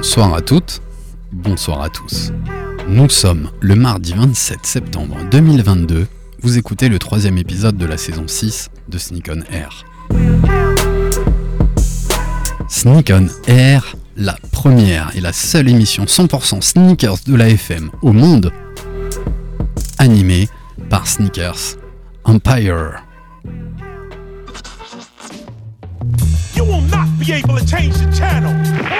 Bonsoir à toutes, bonsoir à tous. Nous sommes le mardi 27 septembre 2022. Vous écoutez le troisième épisode de la saison 6 de Sneak on Air. Sneak on Air, la première et la seule émission 100% sneakers de la FM au monde, animée par Sneakers Empire. Channel.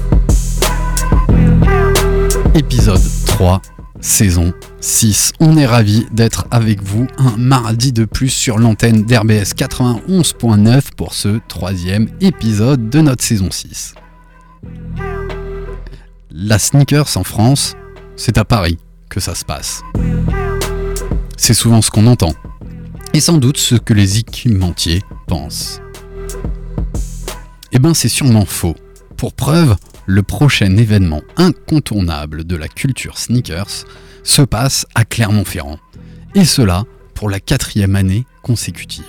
épisode 3, saison 6. On est ravis d'être avec vous un mardi de plus sur l'antenne d'RBS 91.9 pour ce troisième épisode de notre saison 6. La sneakers en France, c'est à Paris que ça se passe. C'est souvent ce qu'on entend. Et sans doute ce que les équipementiers pensent. Eh ben c'est sûrement faux. Pour preuve, le prochain événement incontournable de la culture sneakers se passe à Clermont-Ferrand. Et cela pour la quatrième année consécutive.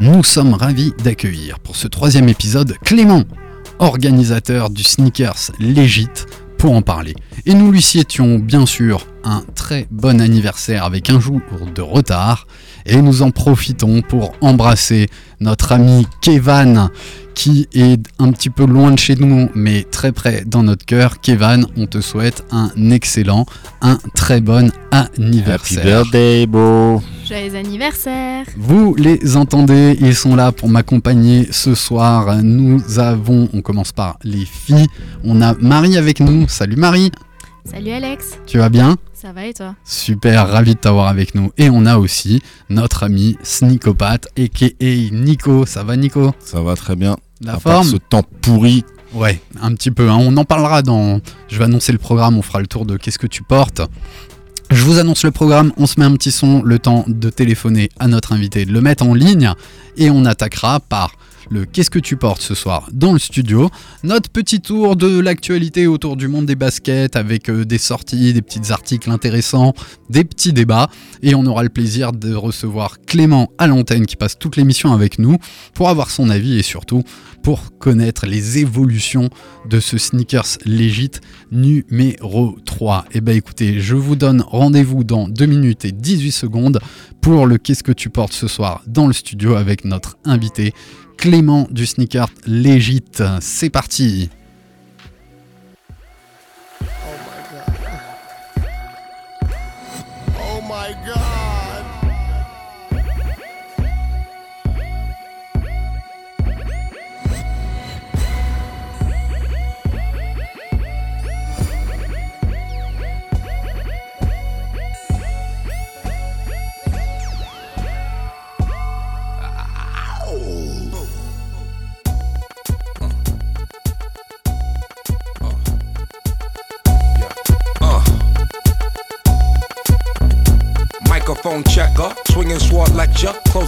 Nous sommes ravis d'accueillir pour ce troisième épisode Clément, organisateur du Sneakers Legit, pour en parler. Et nous lui souhaitions bien sûr un très bon anniversaire avec un jour de retard. Et nous en profitons pour embrasser notre ami Kevan qui est un petit peu loin de chez nous mais très près dans notre cœur. Kevan, on te souhaite un excellent, un très bon anniversaire. birthday, beau. Joyeux anniversaire Vous les entendez, ils sont là pour m'accompagner ce soir. Nous avons, on commence par les filles. On a Marie avec nous. Salut Marie, Salut Alex tu vas bien? Ça va et toi? Super, ravi de t'avoir avec nous. Et on a aussi notre ami Sneakopat, a.k.a. Nico. Ça va Nico? Ça va très bien. La À part forme? ce temps pourri. Ouais, un petit peu. hein. On en parlera dans. Je vais annoncer le programme, on fera le tour de qu'est-ce que tu portes. Je vous annonce le programme, on se met un petit son, le temps de téléphoner à notre invité, de le mettre en ligne, et on attaquera par le Qu'est-ce que tu portes ce soir dans le studio Notre petit tour de l'actualité autour du monde des baskets avec euh, des sorties, des petits articles intéressants, des petits débats. Et on aura le plaisir de recevoir Clément à l'antenne qui passe toute l'émission avec nous pour avoir son avis et surtout pour connaître les évolutions de ce sneakers legit numéro 3. Et ben écoutez, je vous donne rendez-vous dans 2 minutes et 18 secondes pour le Qu'est-ce que tu portes ce soir dans le studio avec notre invité Clément du sneaker legit. C'est parti Oh my god. Microphone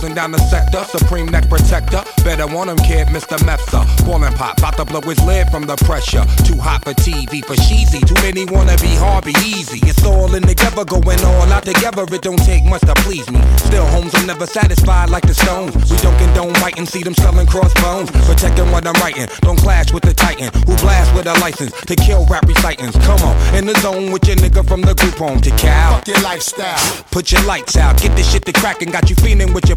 closing down the sector, supreme neck protector. Better want him, kid, Mr. Mepsa. Ballin' pop, about to blow his lid from the pressure. Too hot for TV, for cheesy. Too many wanna be hard, be easy. It's all in together, going all out together. It don't take much to please me. Still, homes are never satisfied like the stones. We don't condone writing, see them selling crossbones. Protecting what I'm writing, don't clash with the titan who blast with a license to kill rap recitants. Come on, in the zone with your nigga from the group home to Cal. Fuck your lifestyle. Put your lights out, get this shit to crackin', got you feeling with your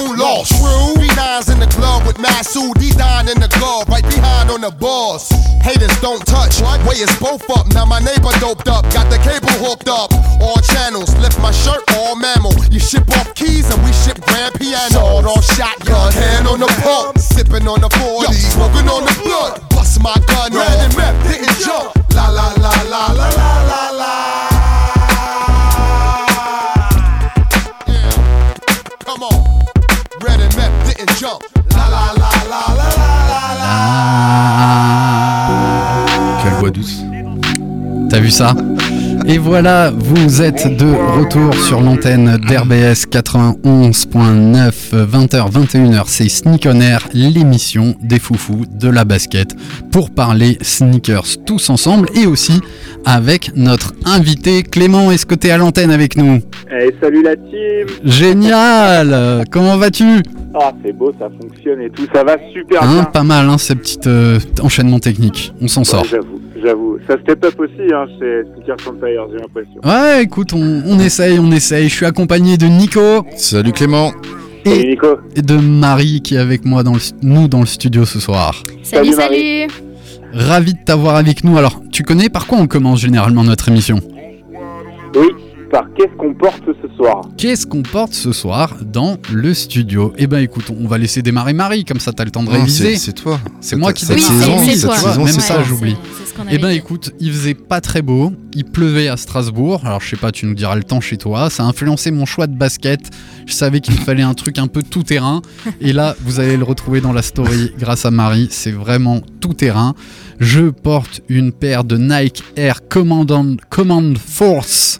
lost. True. B9s in the club with Masu, D9 in the glove, right behind on the boss. Haters don't touch, way is both up. Now my neighbor doped up, got the cable hooked up. All channels, lift my shirt, all mammal. You ship off keys and we ship grand piano. Sword on shotgun, hand on the pump, sipping on the 40, smoking on the blood. Bust my gun, red and didn't jump. La la la T'as vu ça Et voilà, vous êtes de retour sur l'antenne d'RBS 91.9, 20h, 21h, c'est Sneak on Air, l'émission des foufous de la basket, pour parler sneakers tous ensemble et aussi avec notre invité Clément. Est-ce que t'es à l'antenne avec nous? Eh, salut la team! Génial! Comment vas-tu? Ah, c'est beau, ça fonctionne et tout, ça va super Hein, bien. Pas mal, hein, ces petits euh, enchaînements techniques, on s'en sort. J'avoue, j'avoue. Ça step up aussi, hein, chez Sneakers Empire, j'ai l'impression. Ouais, écoute, on, on essaye, on essaye. Je suis accompagné de Nico Salut Clément. Salut et, Nico. et de Marie qui est avec moi dans le, nous dans le studio ce soir. Salut, Salut, Marie. salut Ravi de t'avoir avec nous. Alors, tu connais par quoi on commence généralement notre émission? Oui, par qu'est-ce qu'on porte ce soir Qu'est-ce qu'on porte ce soir dans le studio? Eh ben écoute, on va laisser démarrer Marie, comme ça t'as le temps de Non, réviser. c'est toi. C'est moi qui cette Oui, démarre. saison, cette toi. saison, Même c'est ça, j'oublie. Eh ben écoute, il faisait pas très beau, il pleuvait à Strasbourg, alors je sais pas, tu nous diras le temps chez toi, ça a influencé mon choix de basket, je savais qu'il me fallait un truc un peu tout terrain, et là vous allez le retrouver dans la story grâce à Marie, c'est vraiment tout terrain. Je porte une paire de Nike Air Commandant, Command Force,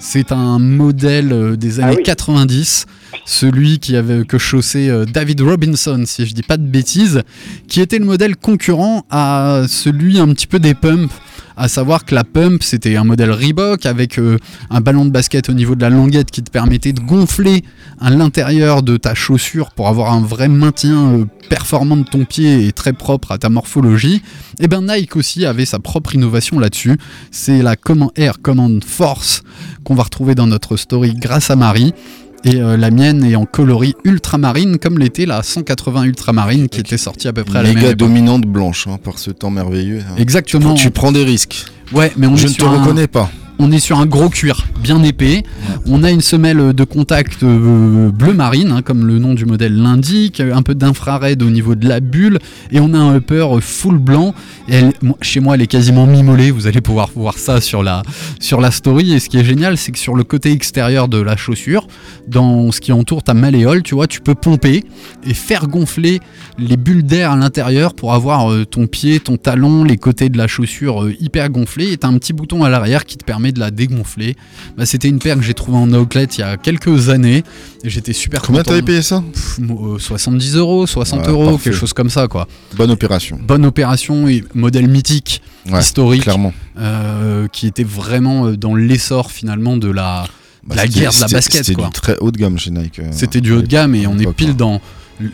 c'est un modèle euh, des Ah années oui. 90, celui qui avait que chaussé euh, David Robinson, si je dis pas de bêtises, qui était le modèle concurrent à celui un petit peu des pumps. À savoir que la pump, c'était un modèle Reebok avec euh, un ballon de basket au niveau de la languette qui te permettait de gonfler à l'intérieur de ta chaussure pour avoir un vrai maintien euh, performant de ton pied et très propre à ta morphologie. Et ben Nike aussi avait sa propre innovation là-dessus. C'est la Command Air Command Force qu'on va retrouver dans notre story grâce à Marie. Et euh, la mienne est en coloris ultramarine, comme l'était la 180 ultramarine qui était sortie à peu près à la même époque. dominante blanche hein, par ce temps merveilleux. hein. Exactement. Tu prends des risques. Ouais, mais on Je ne te reconnais pas. On est sur un gros cuir bien épais. On a une semelle de contact euh, bleu marine, hein, comme le nom du modèle l'indique, un peu d'infrared au niveau de la bulle, et on a un upper euh, full blanc. Chez moi, elle est quasiment mimolée. Vous allez pouvoir voir ça sur la, story. Et ce qui est génial, c'est que sur le côté extérieur de la chaussure, dans ce qui entoure ta malléole, tu vois, tu peux pomper et faire gonfler les bulles d'air à l'intérieur pour avoir euh, ton pied, ton talon, les côtés de la chaussure euh, hyper gonflés. Et t'as un petit bouton à l'arrière qui te permet de la dégonfler. Bah, C'était une paire que j'ai trouvée en outlet il y a quelques années. Et j'étais super Combien content. t'avais payé ça Pff, mo- euh, 70 euros, 60 Ouais, euros, parfait. quelque chose comme ça quoi. Bonne opération. Bonne opération et modèle mythique, Ouais, historique, Clairement. euh, qui était vraiment euh, dans l'essor finalement de la, Bah, la c'était- guerre de la basket, C'était du très haut de gamme chez Nike. C'était du haut de gamme et on est pile ouais. dans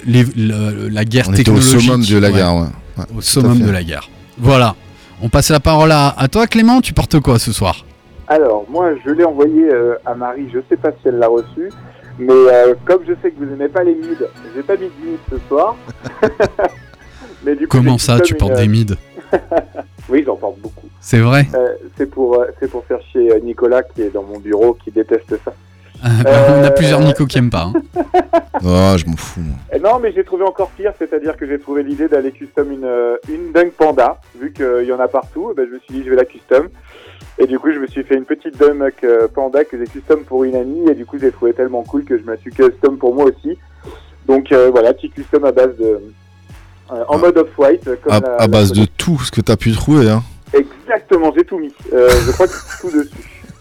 les- le- la guerre On était au technologique. summum de la guerre, ouais. Ouais, Au summum de la guerre. Voilà. On passe la parole à, à toi Clément, tu portes quoi ce soir? Alors, moi, je l'ai envoyé euh, à Marie, je sais pas si elle l'a reçu, mais euh, comme je sais que vous aimez pas les mids, j'ai pas mis de mid ce soir. mais du coup, Comment ça, comme tu une, portes euh, des mids Oui, j'en porte beaucoup. C'est vrai Euh, c'est pour, euh, c'est pour faire chier euh, Nicolas qui est dans mon bureau, qui déteste ça. Ah, bah, On a Euh, plusieurs Nico qui aiment pas. hein. Ah, je m'en fous. moi. Eh non, mais j'ai trouvé encore pire, c'est-à-dire que j'ai trouvé l'idée d'aller custom une, euh, une Dunk Panda, vu qu'il y en a partout, eh ben, je me suis dit je vais la custom. Et du coup, je me suis fait une petite Dunk euh, Panda que j'ai custom pour une amie, et du coup, j'ai trouvé tellement cool que je me suis custom pour moi aussi. Donc euh, voilà, petit custom à base de... euh, en Ah. mode off-white. À, la- à la base de tout ce que t'as pu trouver. Hein. Exactement, j'ai tout mis. Euh, je crois que tout dessus.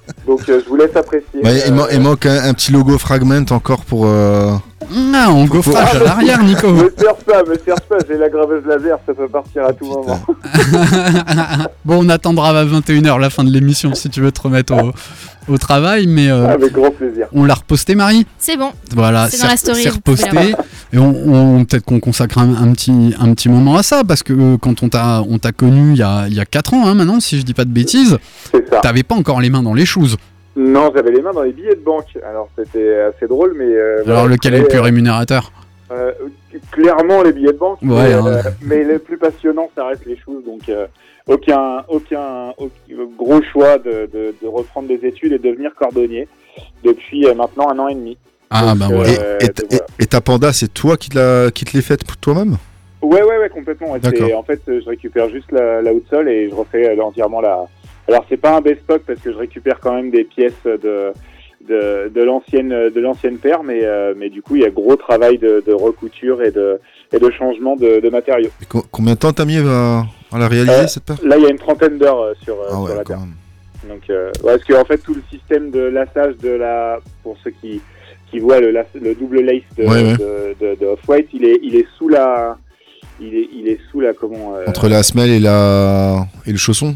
Donc euh, je vous laisse apprécier. Ouais, il, Euh, man- il manque un, un petit logo fragment encore pour, euh, Ah, en gaufrage à l'arrière, Nico. Me cherche pas, me cherche pas, j'ai la graveuse laser, ça peut partir à tout moment. bon, on attendra à 21h la fin de l'émission si tu veux te remettre au, au travail, mais euh, Avec grand plaisir. on l'a reposté, Marie C'est bon. Voilà, C'est dans la story, c'est reposté. Et on, on- peut-être qu'on consacre un, un petit, un petit moment à ça, parce que euh, quand on t'a, on t'a connu il y a, il y a 4 ans hein, maintenant, si je dis pas de bêtises, t'avais pas encore les mains dans les choses. Non, j'avais les mains dans les billets de banque. Alors c'était assez drôle, mais. euh, Alors voilà. lequel est le plus rémunérateur? euh, Clairement les billets de banque. Ouais, mais, hein. euh, mais le plus passionnant, ça reste les choses. Donc euh, aucun, aucun, aucun gros choix de, de, de reprendre des études et de devenir cordonnier depuis euh, maintenant un an et demi. Ah Donc, bah euh, voilà. Et, et, donc, et- et ta panda, c'est toi qui te l'as- qui te l'es faite pour toi-même? Ouais, ouais, ouais, complètement. ouais. D'accord. C'est- En fait, euh, je récupère juste la, la outsole et je refais euh, entièrement la. Alors, c'est pas un bespoke parce que je récupère quand même des pièces de de, de l'ancienne de l'ancienne paire, mais euh, mais du coup, il y a gros travail de, de recouture et de et de changement de, de matériaux. Et co- Combien de temps t'as mis à, à la réaliser Euh, cette paire Là, il y a une trentaine d'heures euh, sur, euh, Ah sur ouais, la quand paire. même. Donc, parce que en fait, tout le système de lassage de la, pour ceux qui, qui voient le, double lace de, Ouais, ouais. de, de, de Off-White, il est, il est sous la, il est, il est sous la, comment, Entre la semelle et, la... et le chausson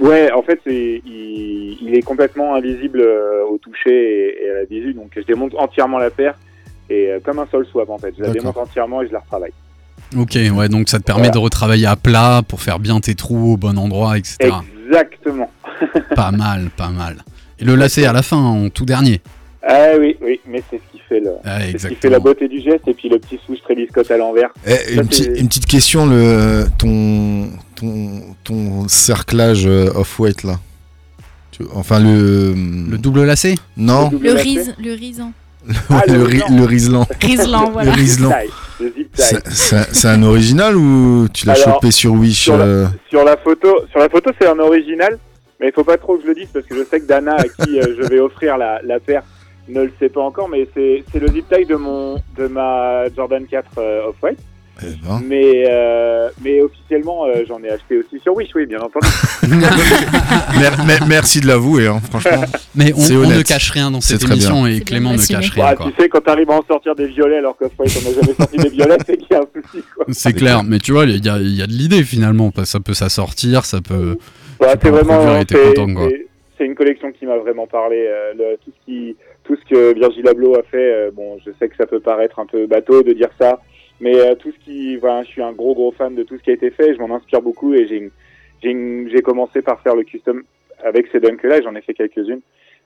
ouais, en fait, c'est, il, il est complètement invisible euh, au toucher et, et à la visu, donc je démonte entièrement la paire et euh, comme un sol swap en fait, je la démonte entièrement et je la retravaille. Ok, ouais, donc ça te permet Voilà. de retravailler à plat pour faire bien tes trous au bon endroit, etc. Exactement. pas mal, pas mal. Et le lacet à la fin, en tout dernier. Ah oui, oui, mais c'est ce qui fait le, Ah, c'est ce qui exactement. fait la beauté du geste et puis le petit swoosh Travis Scott à l'envers. Eh, une, petite- c'est- une petite question, le, ton, ton, ton cerclage euh, off-white là Tu- Enfin le... Le double lacet? Non double Le lacet. rise, le risan. Ah, le, le ri- riselant. le riselant. Riselant, voilà. Le riselant. C'est- un original ou tu l'as chopé sur Wish sur la- euh, Sur la photo, sur la photo, c'est un original, mais il faut pas trop que je le dise parce que je sais que Dana, à qui euh, je vais offrir la, la paire, ne le sait pas encore, mais c'est c'est le zip tie de mon de ma Jordan 4 euh, Off-White. Eh ben. Mais euh, mais officiellement, euh, j'en ai acheté aussi sur Wish, oui, bien entendu. Mer- mer- merci de l'avouer, hein, franchement. Mais on, ne cache rien dans cette émission et Clément ne cache Bah, rien. quoi. tu sais, quand t'arrives à en sortir des violets alors qu'Off-White on n'a jamais sorti des violets, c'est qu'il y a un souci. Quoi. C'est clair, mais tu vois, il y a, il y a de l'idée finalement. parce que Ça peut s'assortir, ça peut. Bah, c'est en vraiment produire et t'es c'est- content, quoi. c'est- c'est une collection qui m'a vraiment parlé. euh, le- tout ce qui tout ce que Virgil Abloh a fait. euh, bon, je sais que ça peut paraître un peu bateau de dire ça, mais euh, tout ce qui, voilà, je suis un gros gros fan de tout ce qui a été fait. Je m'en inspire beaucoup et j'ai commencé par faire le custom avec ces dunks là. J'en ai fait quelques-unes.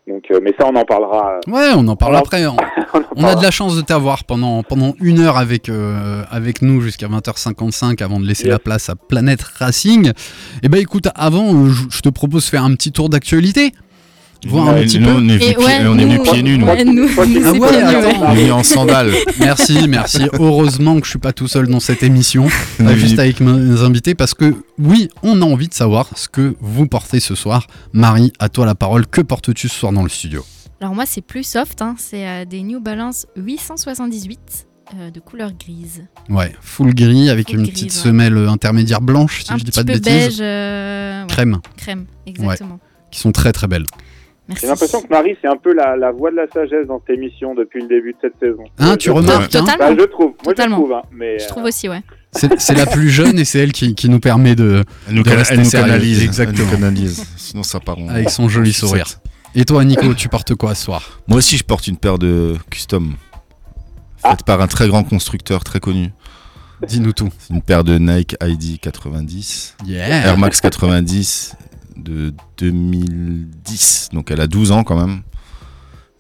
Donc, euh, mais ça, on en parlera. euh, Ouais, on en parle après. On, on en on a de la chance de t'avoir pendant, pendant une heure avec, euh, avec nous jusqu'à 20h55 avant de laisser Yes. la place à Planète Racing. Et bah écoute, avant, je te propose de faire un petit tour d'actualité. Voir un Ouais, petit nous, peu. on est, venu, ouais, on est venu pieds nus, nous. Ouais, Ah ouais, attends. ouais. On est en sandales. Merci, merci. Heureusement que je suis pas tout seul dans cette émission, On euh, juste avec mes invités, parce que oui, on a envie de savoir ce que vous portez ce soir. Marie, à toi la parole. Que portes-tu ce soir dans le studio? Alors moi, c'est plus soft. hein. C'est euh, des New Balance 878 euh, de couleur grise. Ouais, full gris avec Full une gris, petite ouais. semelle intermédiaire blanche, si un je dis petit pas de peu bêtises. beige. euh, ouais, Crème, crème, exactement. qui sont très très belles. J'ai l'impression que Marie, c'est un peu la, la voix de la sagesse dans cette émission depuis le début de cette saison. Hein, tu je- remarques hein Totalement. Bah, je trouve. Moi, Totalement. je trouve. Hein, mais, Je euh, trouve aussi, ouais. C'est la plus jeune et c'est elle qui, qui nous permet de, Elle nous, de rester elle nous canalise. Exactement. Elle nous canalise. Sinon, ça part en. avec son joli sourire. Et toi, Nico, tu portes quoi ce soir? Moi aussi, je porte une paire de custom. Ah. Faite par un très grand constructeur très connu. Dis-nous tout. C'est une paire de Nike ID 90. Yeah. Air Max 90 de 2010. Donc elle a 12 ans quand même.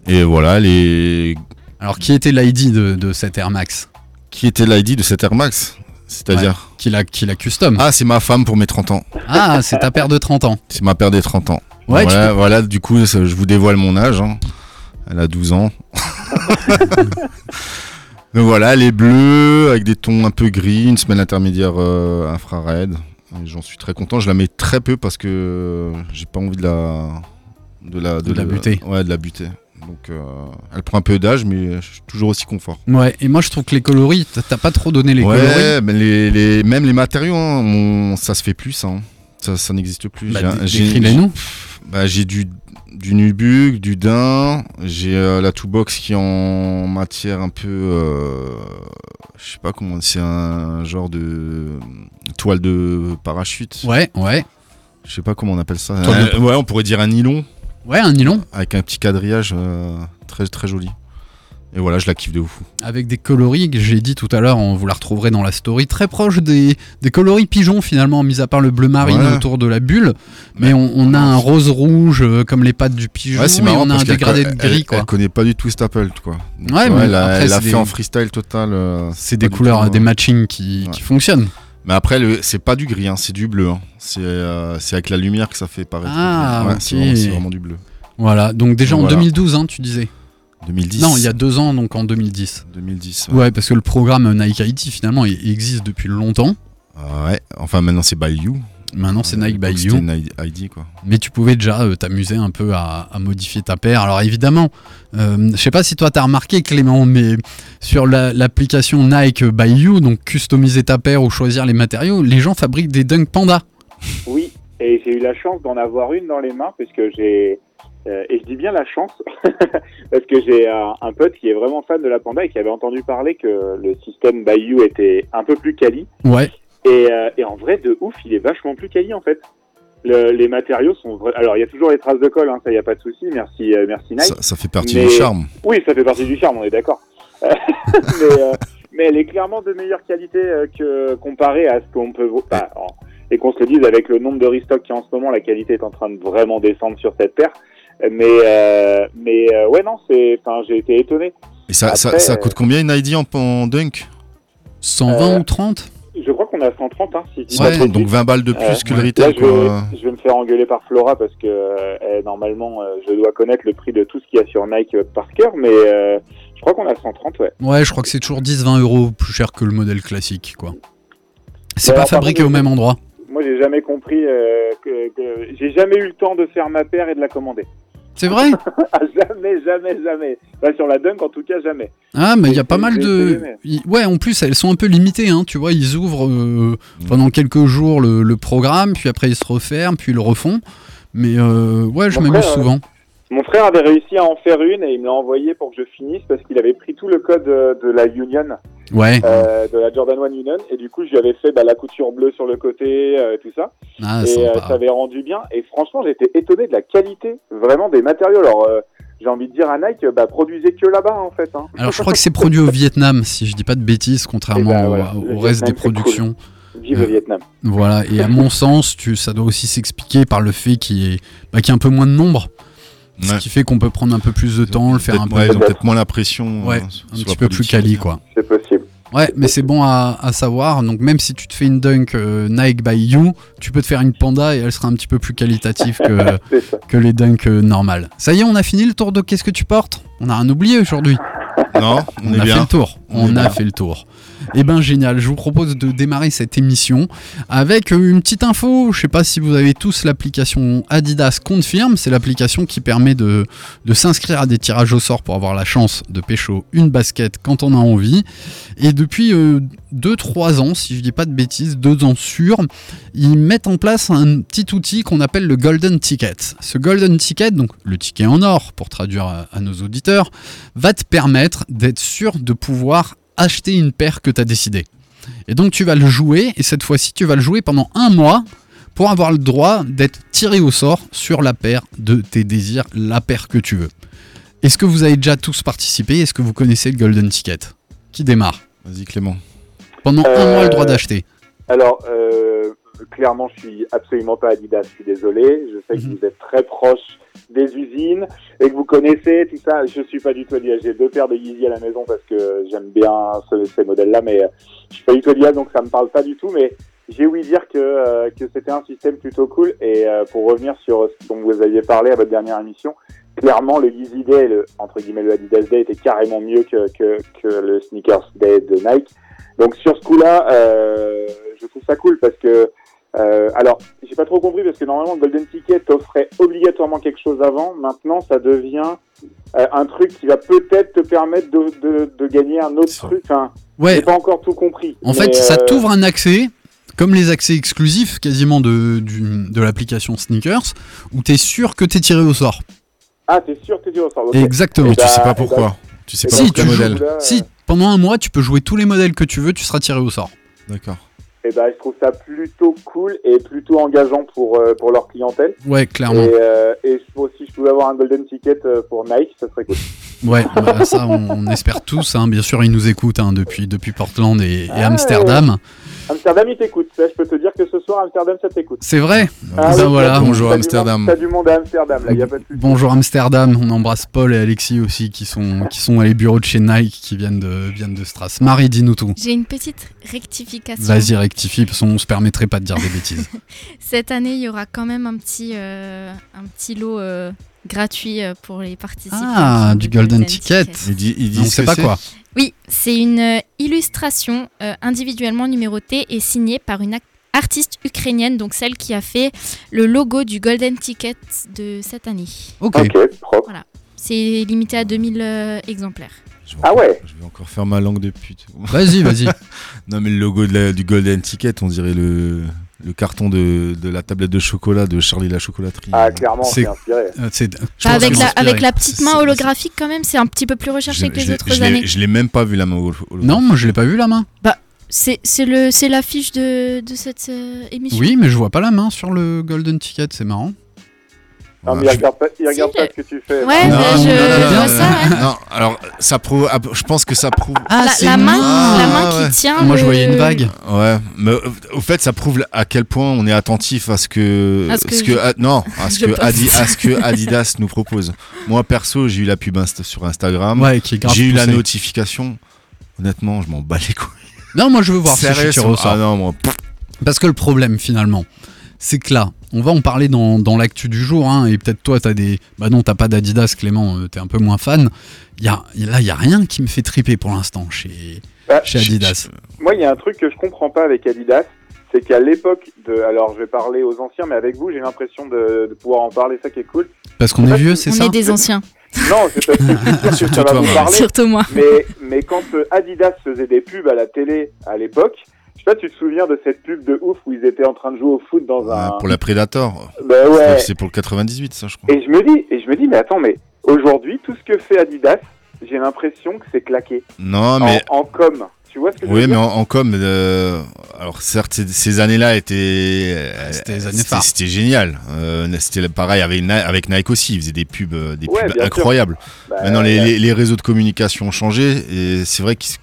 Et voilà, les... Alors, qui était l'ID de, de cette Air Max? Qui était l'ID de cette Air Max? C'est-à-dire Qui la, qui la custom? Ah, c'est ma femme pour mes 30 ans. Ah, c'est ta paire de 30 ans. C'est ma paire des 30 ans. Ouais, tu voilà, peux- voilà, du coup, je vous dévoile mon âge. hein. Elle a 12 ans. Donc voilà, elle est bleue avec des tons un peu gris, une semelle intermédiaire euh, infrared. Et J'en suis très content. Je la mets très peu parce que euh, j'ai pas envie de la de la De la buter. Ouais, de la buter. Donc euh, elle prend un peu d'âge, mais je suis toujours aussi confort. Ouais, et moi je trouve que les coloris, t'as- pas trop donné les coloris. ouais, mais les, les- même les matériaux, hein, ça se fait plus. ça, hein. Ça, ça n'existe plus. Bah, J'ai j'ai- décris-les nous. bah, j'ai du du Nubuck, du Dain. J'ai euh, la Toolbox qui est en matière un peu. euh, je sais pas comment. C'est un genre de toile de parachute. Ouais, ouais. Je sais pas comment on appelle ça. Euh, ouais, on pourrait dire un nylon Ouais, un nylon avec un petit quadrillage euh, très très joli. Et voilà, je la kiffe de ouf. avec des coloris que j'ai dit tout à l'heure, on vous la retrouverez dans la story, très proche des, des coloris pigeons finalement, mis à part le bleu marine Ouais. autour de la bulle. Mais on, on a un rose rouge euh, comme les pattes du pigeon Ouais, et marrant on a un dégradé de gris elle, quoi. Elle connaît pas du tout Staple quoi. Donc, Ouais, tu vois, mais elle a, après, elle a fait des- en freestyle total. euh, C'est des couleurs, des matchings qui, ouais. qui fonctionnent. Mais après, le, c'est pas du gris, hein, c'est du bleu. hein. C'est, euh, c'est avec la lumière que ça fait paraître. Ah. Ouais, c'est, vraiment, c'est vraiment du bleu. Voilà, donc déjà en Voilà. 2012, hein, tu disais 2010. Non, il y a deux ans, donc en 2010. 2010. Ouais, parce que le programme Nike Haiti, finalement, il existe depuis longtemps. Ah ouais. Enfin, maintenant c'est by you. Maintenant, c'est Nike by You. C'était Nike ID quoi. Mais tu pouvais déjà euh, t'amuser un peu à, à modifier ta paire. Alors évidemment, euh, je sais pas si toi t'as remarqué Clément, mais sur la- l'application Nike by You, donc customiser ta paire ou choisir les matériaux, les gens fabriquent des Dunk Panda. Oui, et j'ai eu la chance d'en avoir une dans les mains parce que j'ai euh, et je dis bien la chance parce que j'ai un, un pote qui est vraiment fan de la panda et qui avait entendu parler que le système Bayou était un peu plus quali Ouais. Et, euh, et en vrai de ouf, il est vachement plus quali en fait. Le- les matériaux sont vra- alors il y a toujours les traces de colle, hein, ça y a pas de souci. Merci, euh, merci Nike. Ça, ça fait partie Mais- du charme. Oui, ça fait partie du charme, on est d'accord. Euh, mais, euh, mais elle est clairement de meilleure qualité euh, que comparée à ce qu'on peut bah, et qu'on se le dise avec le nombre de restock qui en ce moment, la qualité est en train de vraiment descendre sur cette paire. Mais euh, mais euh, ouais non, c'est enfin j'ai été étonné. Et ça, ça, Après, ça coûte combien une ID en, en dunk? 120 Euh, ou 30 Je crois qu'on a 130 hein, si je Ouais, donc bêtises. 20 balles de plus Euh, que le Là, retail je vais, quoi. je vais me faire engueuler par Flora parce que euh, elle, normalement, euh, je dois connaître le prix de tout ce qu'il y a sur Nike euh, par cœur, mais euh, je crois qu'on a 130, ouais. Ouais, je crois que c'est toujours 10-20 euros plus cher que le modèle classique, quoi. C'est Ouais, pas fabriqué contre, au même endroit. Moi, j'ai jamais compris euh, que, que- j'ai jamais eu le temps de faire ma paire et de la commander. C'est vrai Ah, jamais, jamais, jamais. Là, sur la Dunk, en tout cas, jamais. Ah, mais il y a pas mal de. Ouais, en plus, elles sont un peu limitées, hein, tu vois. Ils ouvrent euh, pendant quelques jours le, le programme, puis après ils se referment, puis ils le refont. Mais euh, ouais, je m'amuse frère, souvent. Mon frère avait réussi à en faire une et il me l'a envoyé pour que je finisse parce qu'il avait pris tout le code euh, de la Union, Ouais. euh, de la Jordan 1 Union, et du coup, je lui avais fait bah, la couture bleue sur le côté, euh, tout ça. Ah, et euh, ça avait rendu bien. Et franchement, j'étais étonné de la qualité vraiment des matériaux. Alors, j'ai envie de dire à Nike, bah, produisez que là-bas en fait. Hein. Alors, je crois que c'est produit au Vietnam, si je dis pas de bêtises, contrairement Eh ben, au- reste des Vietnam, productions. Vive le Vietnam. Voilà, et à mon sens, tu, ça doit aussi s'expliquer par le fait qu'il y, bah, y ait un peu moins de nombre. Ce qui fait qu'on peut prendre un peu plus de temps, le faire un peu. ouais, ils ont peut-être moins la pression. Ouais, euh, sur un petit peu plus quali, quoi. C'est possible. Ouais, mais c'est bon à, à savoir. Donc, même si tu te fais une dunk euh, Nike by You, tu peux te faire une panda et elle sera un petit peu plus qualitative que, les dunks euh, normales. Ça y est, on a fini le tour de Qu'est-ce que tu portes? On a rien oublié aujourd'hui. Non, on, On, est a fait le tour. On a fait le tour. Eh ben génial. Je vous propose de démarrer cette émission avec euh, une petite info. Je sais pas si vous avez tous l'application Adidas Confirm. C'est l'application qui permet de, de s'inscrire à des tirages au sort pour avoir la chance de pécho une basket quand on a envie. Et depuis 2-3 ans, si je dis pas de bêtises, 2 ans sûrs, ils mettent en place un petit outil qu'on appelle le Golden Ticket. Ce Golden Ticket, donc le ticket en or pour traduire à- à nos auditeurs, va te permettre d'être sûr de pouvoir acheter une paire que tu as décidé. Et donc tu vas le jouer, et cette fois-ci tu vas le jouer pendant un mois pour avoir le droit d'être tiré au sort sur la paire de tes désirs, la paire que tu veux. Est-ce que vous avez déjà tous participé? Est-ce que vous connaissez le Golden Ticket? Qui démarre? Vas-y Clément. Pendant un Euh, mois le droit d'acheter. Alors, euh, clairement, je suis absolument pas Adidas, je suis désolé. Je sais que Mhm. vous êtes très proche des usines et que vous connaissez tout ça. Je suis pas du tout Adidas. J'ai deux paires de Yeezy à la maison parce que j'aime bien ce- ces modèles-là, mais euh, je suis pas du tout Adidas, donc ça me parle pas du tout. Mais j'ai ouï dire que, euh, que c'était un système plutôt cool. Et euh, pour revenir sur ce dont vous aviez parlé à votre dernière émission, clairement, le Yeezy Day, le, entre guillemets, le Adidas Day était carrément mieux que, que, que le Sneakers Day de Nike. Donc sur ce coup-là, euh, je trouve ça cool parce que euh, alors j'ai pas trop compris parce que normalement le Golden Ticket t'offrait obligatoirement quelque chose avant. Maintenant, ça devient euh, un truc qui va peut-être te permettre de, de, de gagner un autre truc. Enfin, Ouais. j'ai pas encore tout compris. En fait, ça euh, t'ouvre un accès, comme les accès exclusifs quasiment de, du- de l'application Sneakers, où tu es sûr que tu es tiré au sort. Ah, t'es sûr que t'es tiré au sort ok. Exactement. Et Mais tu bah, sais pas pourquoi. bah, Tu sais pas Si, pour quel tu joues- modèle. là, Si, pendant un mois, tu peux jouer tous les modèles que tu veux, tu seras tiré au sort. D'accord. Et bah, je trouve ça plutôt cool et plutôt engageant pour, euh, pour leur clientèle. Ouais, clairement. Et, euh, et je- si je pouvais avoir un golden ticket euh, pour Nike, ça serait cool. Ouais, bah, ça, on, on espère tous. hein. Bien sûr, ils nous écoutent hein, depuis, depuis Portland et, et Ah, Amsterdam. Amsterdam, il t'écoute. Ça, je peux te dire que ce soir, Amsterdam, ça t'écoute. C'est vrai Ah Ben oui, voilà. Bonjour, Amsterdam. monde- T'as du monde à Amsterdam, là, y a pas de souci. Bonjour Amsterdam, on embrasse Paul et Alexis aussi qui sont, qui sont à les bureaux de chez Nike qui viennent de, viennent de Stras. Marie, dis-nous tout. J'ai une petite rectification. Vas-y, rectifie, parce qu'on se permettrait pas de dire des bêtises. Cette année, il y aura quand même un petit, euh, un petit lot euh, gratuit euh, pour les participants. Ah, du Golden Ticket. Il dit, il dit On sait pas quoi. Oui, c'est une illustration euh, individuellement numérotée et signée par une artiste ukrainienne, donc celle qui a fait le logo du Golden Ticket de cette année. Ok. Propre. C'est limité à 2000 euh, exemplaires. Je vais Ah encore- ouais. Je vais encore faire ma langue de pute. Vas-y, vas-y. Non, mais le logo de la- du Golden Ticket, on dirait le, le carton de, de la tablette de chocolat de Charlie la chocolaterie. Ah, clairement, C'est- c'est inspiré. Bah, avec, la, avec petite main holographique quand même, c'est un petit peu plus recherché Je- que les autres je années. Je l'ai même pas vu la main. au- Non, moi je l'ai pas vu la main. C'est c'est le c'est l'affiche de, de cette euh, émission. Oui, mais je vois pas la main sur le Golden Ticket, c'est marrant. Non, mais Voilà. il regarde pas, il regarde Si, pas ce que tu fais. Ouais, Non, je, vois ça. ouais. Non, alors ça prouve. ah, Je pense que ça prouve. Ah, la, la main, Ah, la main ouais. qui tient. Moi je voyais une vague. Ouais, mais au fait, ça prouve à quel point on est attentif à ce que, À ce que ce que je- ah, non, à ce que, poste. Adi- à ce que Adidas nous propose. Moi perso, j'ai eu la pub Insta- sur Instagram. Ouais, qui est grave j'ai eu la notification. Honnêtement, je m'en bats les couilles. Non, moi je veux voir si ah non, moi. pff, Parce que le problème finalement, c'est que là, on va en parler dans, dans l'actu du jour, hein, et peut-être toi, t'as des. Bah non, t'as pas d'Adidas, Clément, euh, t'es un peu moins fan. Y a, y- là, il y a rien qui me fait triper pour l'instant chez, Bah, chez Adidas. Moi, il y a un truc que je comprends pas avec Adidas, c'est qu'à l'époque de. Alors, je vais parler aux anciens, mais avec vous, j'ai l'impression de, de pouvoir en parler, ça qui est cool. Parce qu'on est vieux, c'est On ça est des anciens, Non, c'est parce que Surtout ça va toi, vous Marie. parler. surtout moi. Mais, mais quand euh, Adidas faisait des pubs à la télé à l'époque, sais pas, tu te souviens de cette pub de ouf où ils étaient en train de jouer au foot dans un. ouais, pour la Predator. Bah ouais. C'est pour le 98, ça, je crois. Et je me dis, et je me dis, mais attends, mais aujourd'hui, tout ce que fait Adidas, j'ai l'impression que c'est claqué Non, mais en, en com. Tu vois ce que je veux Oui, mais dire en, en com, euh, alors certes, ces, ces années-là étaient, euh, C'était génial. Euh, c'était pareil avec, Ni- avec Nike aussi, ils faisaient des pubs, des Ouais, pubs incroyables. Bah, Maintenant, les, les- les réseaux de communication ont changé et c'est vrai qu'ils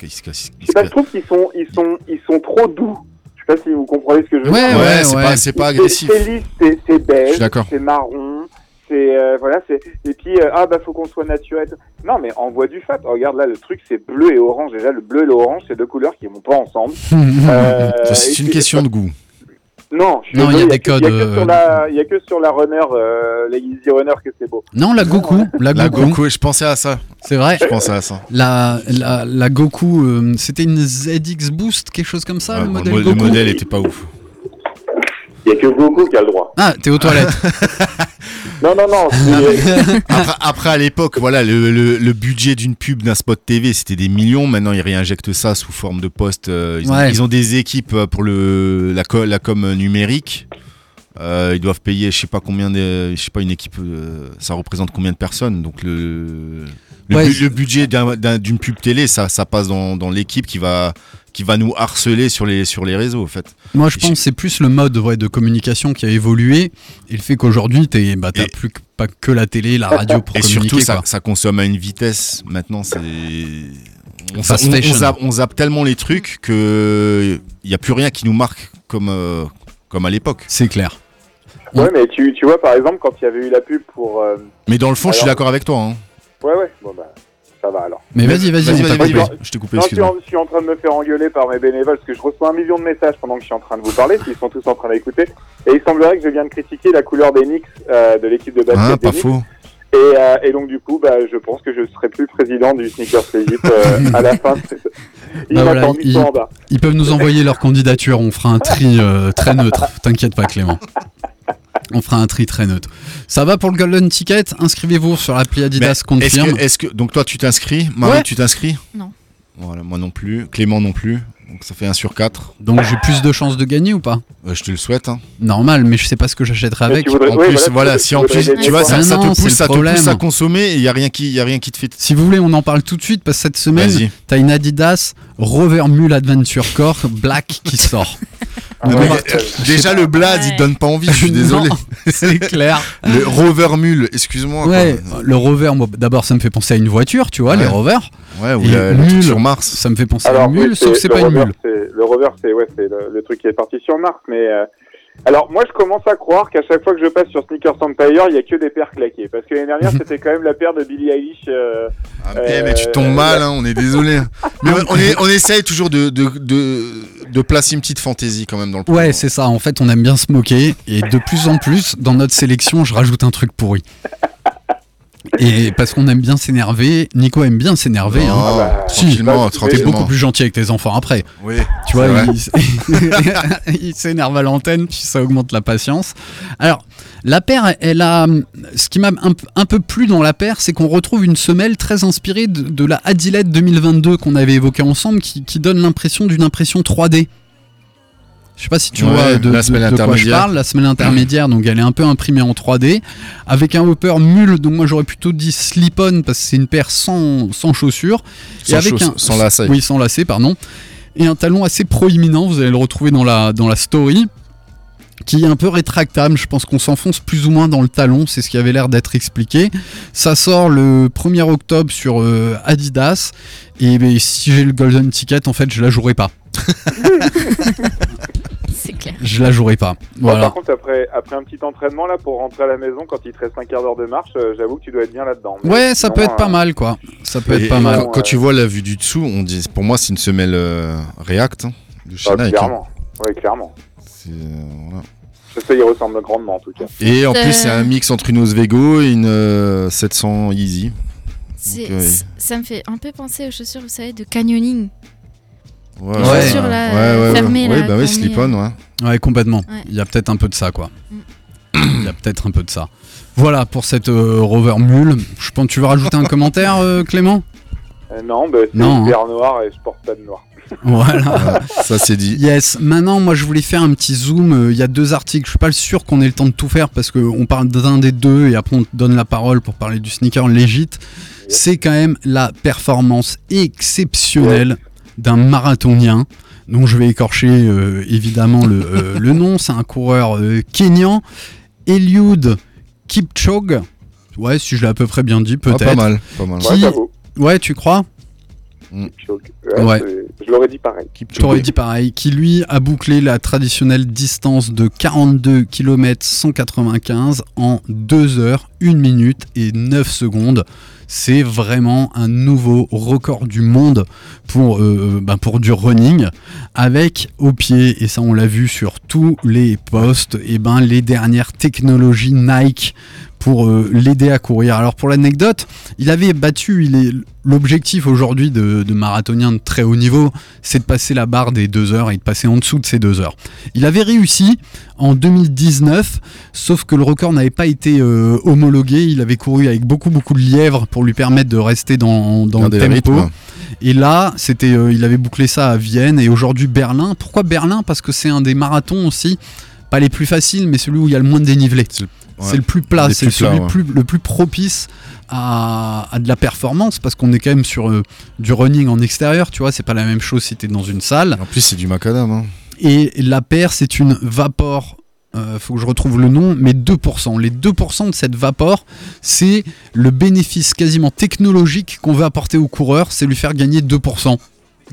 Je trouve qu'ils sont, ils sont, ils sont trop doux. Je sais pas si vous comprenez ce que je veux Ouais, dire. Ouais, c'est ouais. pas, c'est pas C'est- agressif. C'est lisse, c'est- c'est beige, c'est marron, c'est euh, voilà, c'est et puis euh, ah bah faut qu'on soit naturel. Non mais envoie du fat. Regarde là, le truc c'est bleu et orange. Déjà le bleu et l'orange, c'est deux couleurs qui vont pas ensemble. Euh, c'est une puis- question de goût. Non, je suis Non, il y a des que- codes, Il y a que euh, sur la, il y a que sur la runner, euh, la Easy Runner que c'est beau. Non, la Goku, la La Goku, Goku, je pensais à ça. c'est vrai. Je pensais à ça. La, la, la Goku, euh, c'était une ZX Boost, quelque chose comme ça, le modèle le, Goku. modèle était pas ouf. Il y a que Goku qui a le droit. Ah, t'es aux toilettes. Non non non. c'est- Après, après, à l'époque, voilà, le, le- le budget d'une pub d'un spot TV, c'était des millions. Maintenant, ils réinjectent ça sous forme de poste. euh, ils, ont, Ouais. ils ont des équipes euh, pour le, la, co- la com numérique. Euh, ils doivent payer, je sais pas combien, de, je sais pas une équipe, euh, ça représente combien de personnes. Donc le, le, Ouais, bu- c'est- le budget d'un- d'un- d'une pub télé, ça, ça passe dans, dans l'équipe qui va, qui va nous harceler sur les, sur les réseaux, en fait. Moi, je pense que c'est plus le mode ouais, de communication qui a évolué et le fait qu'aujourd'hui, t'es- bah, t'as Et- plus que, pas que la télé, la radio pour Et communiquer. surtout, ça, quoi. ça consomme à une vitesse. Maintenant, c'est. On, zappe, on zappe tellement les trucs que il n'y a plus rien qui nous marque comme, euh, comme à l'époque. C'est clair. Ouais mais tu, tu vois par exemple quand il y avait eu la pub pour. euh, Mais dans le fond, je suis d'accord avec toi. hein. Ouais ouais. Bon bah ça va alors. Mais vas-y, vas-y, vas-y. Je t'ai coupé, Non, je suis, je suis en train de me faire engueuler par mes bénévoles parce que je reçois un million de messages pendant que je suis en train de vous parler, ils sont tous en train d'écouter. Et il semblerait que je viens de critiquer la couleur des Knicks euh, de l'équipe de basket. Ah, pas faux. Et, euh, et donc du coup, bah, je pense que je serai plus président du Sneakers Legit euh, à la fin. Bah m'attend voilà, du il- tout en bas. Ils peuvent nous envoyer leur candidature, on fera un tri euh, très neutre. T'inquiète pas, Clément. On fera un tri très neutre. Ça va pour le Golden Ticket Inscrivez-vous sur l'appli Mais Adidas Est-ce Confirme. que, est-ce que donc toi tu t'inscris, Marie Ouais. tu t'inscris? Non. Voilà, moi non plus, Clément non plus. Donc ça fait 1 sur 4. Donc j'ai plus de chances de gagner ou pas? Je te le souhaite. hein. Normal, mais je sais pas ce que j'achèterai avec. voudrais- En oui, plus, voilà, si en plus, tu vois, ça, ça te pousse, ça te pousse à consommer et il y a rien qui, y a rien qui te fait. Si vous voulez, on en parle tout de suite parce que cette semaine, t'as une Adidas Rover Mule Adventure Core Black qui sort. Ah ouais, ouais. Déjà le blaze, il Ouais. te donne pas envie. Je suis désolé. C'est clair. Le Rover Mule, excuse-moi. Ouais, le Rover, d'abord, ça me fait penser à une voiture, tu vois, Ouais. les Rovers. Ouais, ou la- Mule. sur Mars. Ça me fait penser à une oui, mule, sauf que c'est pas une Le rover, c'est ouais, c'est le, le truc qui est parti sur Mars. Mais euh, alors, moi, je commence à croire qu'à chaque fois que je passe sur Sneakers Empire, il y a que des paires claquées. Parce que l'année dernière, c'était quand même la paire de Billie Eilish. euh, Ah, Euh, mais tu tombes mal, hein, on est désolé. Mais on, on est, on essaye toujours de, de, de, de placer une petite fantaisie quand même dans le Ouais, c'est ça. En fait, on aime bien se moquer. Et de plus en plus, dans notre sélection, je rajoute un truc pourri. Et parce qu'on aime bien s'énerver, Nico aime bien s'énerver. Non, hein. Ah bah, Si, tranquillement, bah, T'es beaucoup plus gentil avec tes enfants après. Oui, Tu vois, il, s'énerve à l'antenne, puis ça augmente la patience. Alors, la paire, elle a. Ce qui m'a un, peu plu dans la paire, c'est qu'on retrouve une semelle très inspirée de, de la Adilette 2022 qu'on avait évoquée ensemble, qui, qui donne l'impression d'une impression 3D. Je sais pas si tu Ouais, vois de, la de- de quoi je parle, la semelle intermédiaire, donc elle est un peu imprimée en 3D, avec un hopper mule, donc moi j'aurais plutôt dit slip-on parce que c'est une paire sans, sans chaussures. Sans, chauss- sans lacets. Oui, sans lacets, pardon. Et un talon assez proéminent, vous allez le retrouver dans la, dans la story, qui est un peu rétractable. Je pense qu'on s'enfonce plus ou moins dans le talon, c'est ce qui avait l'air d'être expliqué. Ça sort le 1er octobre sur euh, Adidas. Et ben, si j'ai le Golden Ticket, en fait, je la jouerai pas. C'est clair. Je la jouerai pas. Par contre, après, après un petit entraînement, là, pour rentrer à la maison, quand il te reste un quart d'heure de marche, euh, j'avoue que tu dois être bien là-dedans. Mais Ouais, ça sinon, peut être pas euh, mal, quoi. Ça peut Et- être pas mal. Quand, quand tu vois la vue du dessous, on dit, pour moi, c'est une semelle euh, React hein, de chez ah, Nike. hein. clairement. Ouais, clairement. C'est, euh, voilà. Ça, il ressemble grandement, en tout cas. Et en Euh, plus, c'est un mix entre une Oswego et une euh, 700 Easy. C'est- Donc, euh, c- Ça me fait un peu penser aux chaussures, vous savez, de canyoning. Ouais, Ouais. chaussures là, ouais, ouais, ouais. là, bah ouais, met, slip-on, ouais. Ouais, complètement. Ouais. Il y a peut-être un peu de ça, quoi. Mm. Il y a peut-être un peu de ça. Voilà pour cette euh, Rover Mule. Je pense que tu veux rajouter un commentaire, euh, Clément? Euh, non, bah, c'est Non, hein. noir et je porte pas de noir. Voilà. Voilà, ça c'est dit. Yes, maintenant moi je voulais faire un petit zoom, il y a deux articles, je suis pas sûr qu'on ait le temps de tout faire parce qu'on parle d'un des deux et après on te donne la parole pour parler du sneaker légit. C'est quand même la performance exceptionnelle d'un marathonien dont je vais écorcher euh, évidemment le, euh, le nom, c'est un coureur euh, kényan, Eliud Kipchoge. Ouais, si je l'ai à peu près bien dit, Ah, peut-être. pas mal, pas mal. Qui- Ouais, tu crois Kipchoge. Ouais, Ouais. c'est- Je l'aurais dit pareil. Aurais dit pareil, qui lui a bouclé la traditionnelle distance de 42 km 195 en 2 heures, 1 minute et 9 secondes. C'est vraiment un nouveau record du monde pour, euh, ben pour du running, avec au pied, et ça on l'a vu sur tous les posts, et ben les dernières technologies Nike pour euh, l'aider à courir. Alors pour l'anecdote, il avait battu, l'objectif aujourd'hui de, de marathonien de très haut niveau, c'est de passer la barre des deux heures et de passer en dessous de ces deux heures. Il avait réussi en 2019, sauf que le record n'avait pas été euh, homologué. Il avait couru avec beaucoup beaucoup de lièvres pour lui permettre de rester dans, dans le tempo. Et là, c'était, euh, il avait bouclé ça à Vienne et aujourd'hui Berlin. Pourquoi Berlin? Parce que c'est un des marathons aussi, pas les plus faciles, mais celui où il y a le moins de dénivelé. Ouais. C'est le plus plat, c'est celui ouais. plus, le plus propice à, à de la performance parce qu'on est quand même sur euh, du running en extérieur, tu vois, c'est pas la même chose si t'es dans une salle. En plus, c'est du macadam. Hein. Et la paire, c'est une vapor. euh, faut que je retrouve le nom, mais 2%. Les 2% de cette vapor, c'est le bénéfice quasiment technologique qu'on veut apporter au coureur, c'est lui faire gagner 2%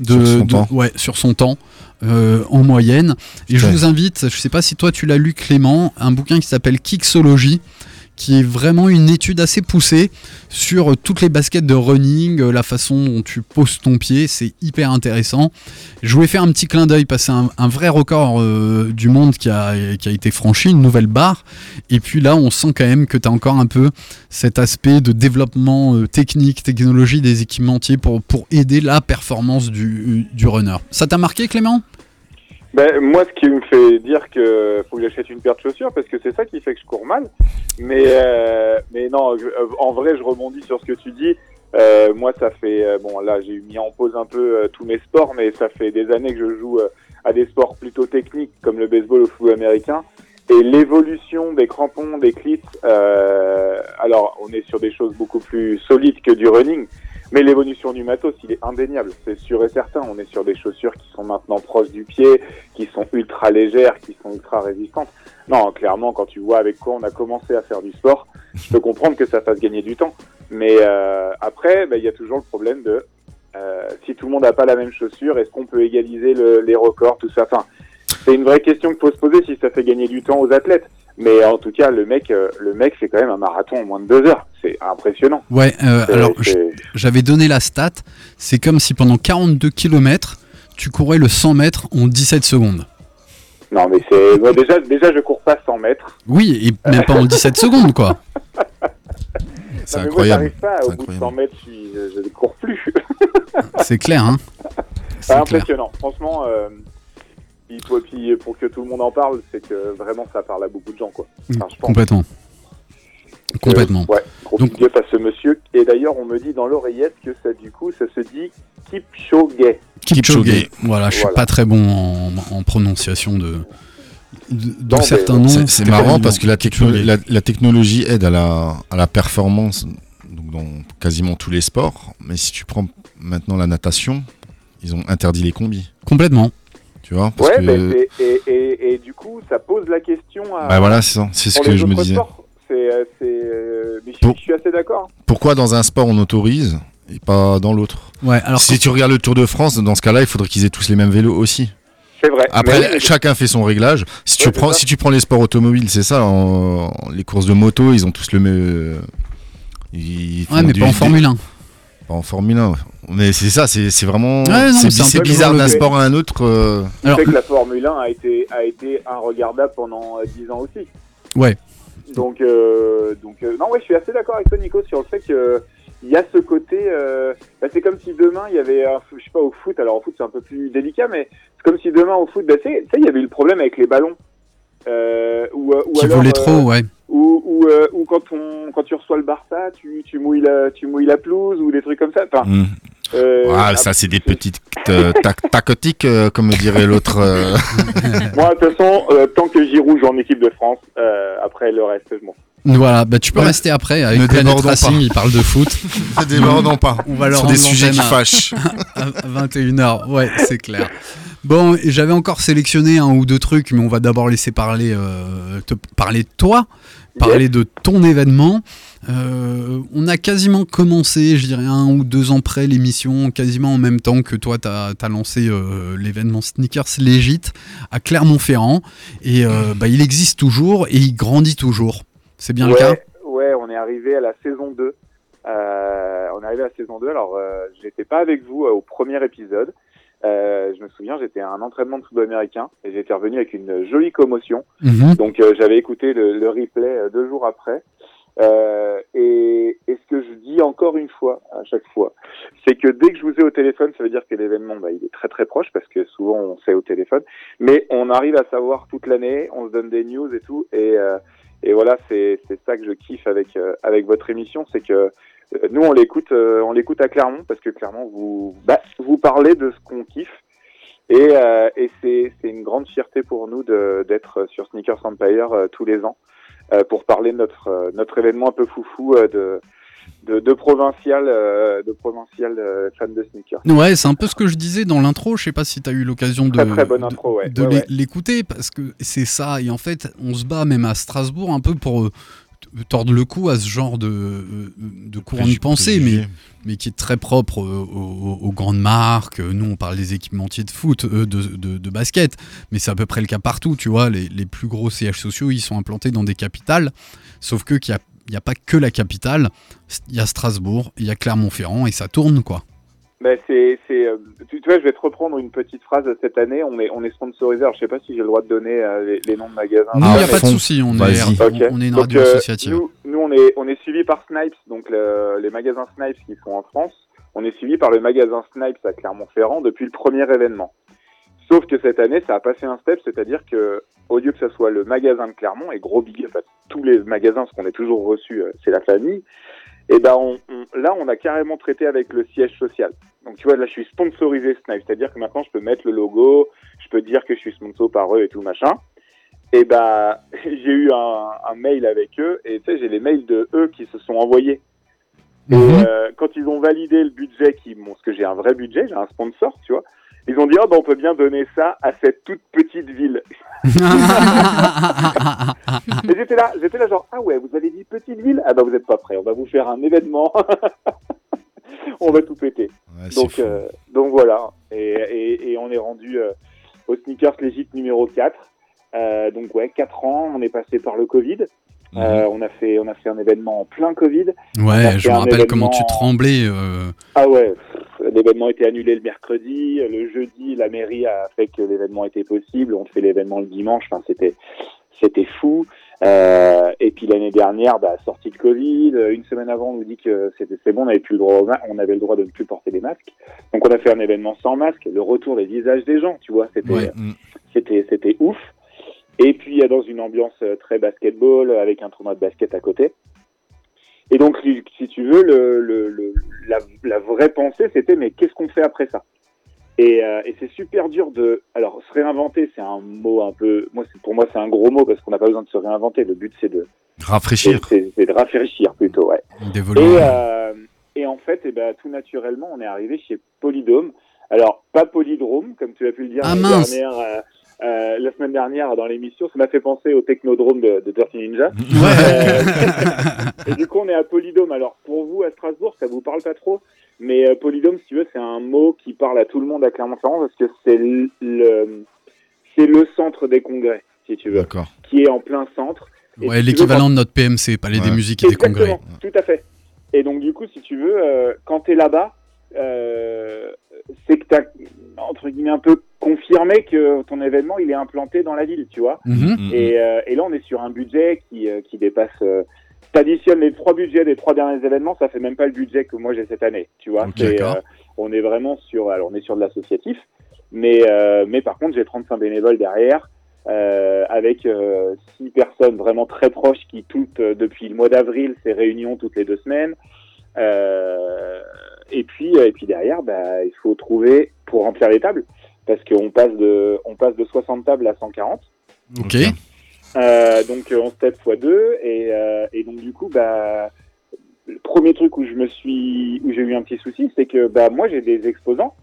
de, Sur son de- temps. ouais, sur son temps euh, en moyenne. Et je vous invite, je sais pas si toi tu l'as lu Clément, un bouquin qui s'appelle Kixology qui est vraiment une étude assez poussée sur toutes les baskets de running, euh, la façon dont tu poses ton pied, c'est hyper intéressant. Je voulais faire un petit clin d'œil, passer un, un vrai record euh, du monde qui a, qui a été franchi, une nouvelle barre. Et puis là, on sent quand même que tu as encore un peu cet aspect de développement euh, technique, technologie des équipementiers pour, pour aider la performance du, du runner. Ça t'a marqué Clément? Ben, moi, ce qui me fait dire que faut que j'achète une paire de chaussures, parce que c'est ça qui fait que je cours mal. Mais, euh, mais non, euh, en vrai, je rebondis sur ce que tu dis. Euh, moi, ça fait euh, bon là, j'ai mis en pause un peu euh, tous mes sports, mais ça fait des années que je joue à des sports plutôt techniques comme le baseball ou le football américain. Et l'évolution des crampons, des clits, euh, alors on est sur des choses beaucoup plus solides que du running, mais l'évolution du matos, il est indéniable, c'est sûr et certain. On est sur des chaussures qui sont maintenant proches du pied, qui sont ultra légères, qui sont ultra résistantes. Non, clairement, quand tu vois avec quoi on a commencé à faire du sport, je peux comprendre que ça fasse gagner du temps. Mais euh, après, bah, il y a toujours le problème de euh, si tout le monde n'a pas la même chaussure, est-ce qu'on peut égaliser le- les records, tout ça? Enfin, c'est une vraie question qu'il faut se poser si ça fait gagner du temps aux athlètes. Mais en tout cas, le mec, euh, le mec fait quand même un marathon en moins de deux heures. C'est impressionnant. Ouais, euh, C'est- alors j'avais donné la stat, c'est comme si pendant 42 km, tu courais le 100 mètres en 17 secondes. Non, mais c'est déjà, déjà, je cours pas 100 mètres. Oui, et même pas en 17 secondes, quoi. C'est Non, mais incroyable. Moi, pas. Au bout de 100 incroyable. mètres, je, je, je ne cours plus. C'est clair, hein. Clair. impressionnant. Franchement, euh, il faut, puis pour que tout le monde en parle, c'est que vraiment ça parle à beaucoup de gens, quoi. Enfin, je pense. Complètement. que- Complètement. ouais, gros Donc- big up à ce monsieur. Et d'ailleurs, on me dit dans l'oreillette que ça, du coup, ça se dit Kipchoge. Kipchoge. Voilà, je suis Voilà. pas très bon en, en prononciation de, mais certains noms. C'est- marrant parce que la, techno- Kipchoge. la, la technologie aide à la, à la performance donc dans quasiment tous les sports. Mais si tu prends maintenant la natation, ils ont interdit les combis. Complètement. Tu vois parce Ouais, que- et, et, et du coup, ça pose la question à. Bah voilà, c'est ça. C'est ce que je me disais. C'est, euh, c'est, euh, mais je, Pour- je suis assez d'accord. Pourquoi dans un sport on autorise et pas dans l'autre? Ouais, alors Si tu regardes le Tour de France, dans ce cas-là, il faudrait qu'ils aient tous les mêmes vélos aussi. C'est vrai. Après, Mais chacun fait son réglage. Si tu Ouais, prends, si tu prends les sports automobiles, c'est ça. en- les courses de moto, ils ont tous le même. Ils Ouais, mais pas en Formule 1. Pas en Formule 1. Mais c'est ça, c'est c'est vraiment. Ouais, non, c'est bizarre d'un sport à un autre. euh, Alors- sais que la Formule 1 a été, a été regardable pendant euh, 10 ans aussi. Ouais. Donc, euh, donc euh, non, ouais, je suis assez d'accord avec toi, Nico, sur le fait que il y a ce côté. euh, bah, c'est comme si demain il y avait, un, je sais pas, au foot. Alors au foot c'est un peu plus délicat, mais c'est comme si demain au foot, bah, tu sais, il y avait eu le problème avec les ballons. Euh, ou, euh, ou Qui alors, volait euh, trop, ouais. ou, ou, euh, ou quand on quand tu reçois le Barça, tu, tu mouilles la tu mouilles la pelouse ou des trucs comme ça. Enfin, hmm. Euh, Ah, ça, c'est des petites euh, tac- tacotiques, euh, comme dirait l'autre. euh. Moi, de toute façon, euh, tant que j'y rouge en équipe de France, euh, après le reste, je m'en fous. Voilà, bah tu peux Ouais. rester après avec Ne Planet débordons Racing, pas. il parle de foot Ne débordons pas. On va leur sur des sujets qui fâchent. à 21h. Ouais, c'est clair. Bon, j'avais encore sélectionné un ou deux trucs, mais on va d'abord laisser parler, euh, te parler de toi, parler de ton événement. Euh, on a quasiment commencé, je dirais un ou deux ans près l'émission, quasiment en même temps que toi, tu as, lancé euh, l'événement Sneakers Legit à Clermont-Ferrand. Et euh, bah, il existe toujours et il grandit toujours. C'est bien ouais, le cas? Ouais, on est arrivé à la saison 2. Euh, on est arrivé à la saison 2. Alors, euh, j'étais pas avec vous euh, au premier épisode. Euh, je me souviens, j'étais à un entraînement de football américain et j'étais revenu avec une jolie commotion. Mhm. Donc, euh, j'avais écouté le, le replay euh, deux jours après. Euh, et, et ce que je dis encore une fois, à chaque fois, c'est que dès que je vous ai au téléphone, ça veut dire que l'événement, bah, il est très très proche parce que souvent on sait au téléphone, mais on arrive à savoir toute l'année, on se donne des news et tout, et, euh, et voilà, c'est ça que je kiffe avec euh, avec votre émission, c'est que euh, nous on l'écoute, euh, on l'écoute à Clermont parce que Clermont vous bah, vous parlez de ce qu'on kiffe. Et, euh, et c'est une grande fierté pour nous d'être sur Sneakers Empire tous les ans pour parler de notre euh, notre événement un peu foufou euh, de de, de provincial euh, de provincial euh, fan de sneakers. Ouais, c'est un peu ce que je disais dans l'intro. Je sais pas si tu as eu l'occasion de, Très, très bonne de- intro, ouais. de Ouais, l'é- ouais. l'écouter parce que c'est ça. Et en fait, on se bat même à Strasbourg un peu pour euh, tordre le cou à ce genre de, euh, de courant de pensée, mais, qui est très propre euh, aux, aux- aux grandes marques. Euh, Nous, on parle des équipementiers de foot, eux, de, de- de basket, mais c'est à peu près le cas partout. Tu vois, les, les plus gros CH sociaux, ils sont implantés dans des capitales, sauf que qu'il a n'y a pas que la capitale, il y a Strasbourg, il y a Clermont-Ferrand et ça tourne quoi. Ben c'est c'est euh, tu, tu vois je vais te reprendre une petite phrase de cette année. On est on est sponsorisé. Alors je sais pas si j'ai le droit de donner euh, les, les noms de magasins. Nous, il Ah, n'y a pas de souci, on est, Vas-y. on, on est une Donc, radio euh, associative. Nous, nous, on est on est suivi par Snipes donc le- les magasins Snipes qui sont en France. On est suivi par le magasin Snipes à Clermont-Ferrand depuis le premier événement. Sauf que cette année ça a passé un step c'est-à-dire que au lieu que ce soit le magasin de Clermont et gros big up à tous les magasins parce qu'on est toujours reçu c'est la famille et ben on, on, là, on a carrément traité avec le siège social. Donc, tu vois, là, je suis sponsorisé Snipe, c'est-à-dire que maintenant, je peux mettre le logo, je peux dire que je suis sponsor par eux et tout machin. Et bah, j'ai eu un, un mail avec eux, et tu sais, j'ai les mails de eux qui se sont envoyés. Et Mhm. euh, quand ils ont validé le budget, qui, bon, parce que j'ai un vrai budget, j'ai un sponsor, tu vois, ils ont dit, oh, bah, on peut bien donner ça à cette toute petite ville. Et j'étais là, j'étais là genre, ah ouais, vous avez dit petite ville? Ah bah vous êtes pas prêts, on va vous faire un événement. on va tout péter. Ouais, Donc, euh, donc voilà. Et, et, et on est rendu euh, au Sneakers Legit numéro 4. Euh, donc ouais, 4 ans, on est passé par le Covid. Euh, on, a fait, on a fait un événement en plein Covid. Ouais, je me rappelle comment tu tremblais. euh, Ah ouais, l'événement était annulé le mercredi. Le jeudi, la mairie a fait que l'événement était possible. On fait l'événement le dimanche. Enfin, c'était, c'était fou. Euh, et puis l'année dernière, bah, sortie de Covid, euh, une semaine avant, on nous dit que c'était c'est bon, on avait plus le droit, au ma- on avait le droit de ne plus porter des masques. Donc on a fait un événement sans masque, le retour des visages des gens, tu vois, c'était, Ouais. Mm. c'était, c'était ouf. Et puis dans une ambiance euh, très basketball, avec un tournoi de basket à côté. Et donc, si tu veux, le, le, le- la, la vraie pensée, c'était mais qu'est-ce qu'on fait après ça? Et, euh, et c'est super dur de. Alors, se réinventer, c'est un mot un peu. Moi, c'est- pour moi, c'est un gros mot parce qu'on n'a pas besoin de se réinventer. Le but, c'est de, Rafraîchir. c'est- de rafraîchir plutôt, ouais. d'évoluer. Et, euh, et en fait, eh ben, tout naturellement, on est arrivé chez Polydome. Alors, pas Polydrome, comme tu as pu le dire Ah, l'année dernière, euh, la semaine dernière dans l'émission. Ça m'a fait penser au Technodrome de, de Dirty Ninja. Euh, et du coup, on est à Polydome. Alors, pour vous, à Strasbourg, ça vous parle pas trop, mais euh, Polydome, si tu veux, c'est un mot qui parle à tout le monde à Clermont-Ferrand parce que c'est le, le- c'est le centre des congrès, si tu veux, D'accord. qui est en plein centre. Ouais, si l'équivalent de notre PMC, Palais des Ouais. Musiques et des Congrès. Tout à fait. Et donc, du coup, si tu veux, euh, quand tu es là-bas, c'est que tu as, entre guillemets, un peu confirmé que ton événement, il est implanté dans la ville, tu vois. Mhm. Mm, Et, euh, et là, on est sur un budget qui, euh, qui dépasse. Euh, T'additionnes les trois budgets des trois derniers événements, ça fait même pas le budget que moi j'ai cette année. Tu vois, euh, on est vraiment sur. Alors, on est sur de l'associatif, mais euh, mais par contre, j'ai 35 bénévoles derrière, euh, avec euh, six personnes vraiment très proches qui toutes euh, depuis le mois d'avril, ces réunions toutes les deux semaines. Euh, et puis et puis derrière, bah, il faut trouver pour remplir les tables, parce qu'on passe de on passe de 60 tables à 140. Ok. Euh, donc euh, on step x 2 et, euh, et donc du coup bah le premier truc où je me suis où j'ai eu un petit souci c'est que bah moi j'ai des exposants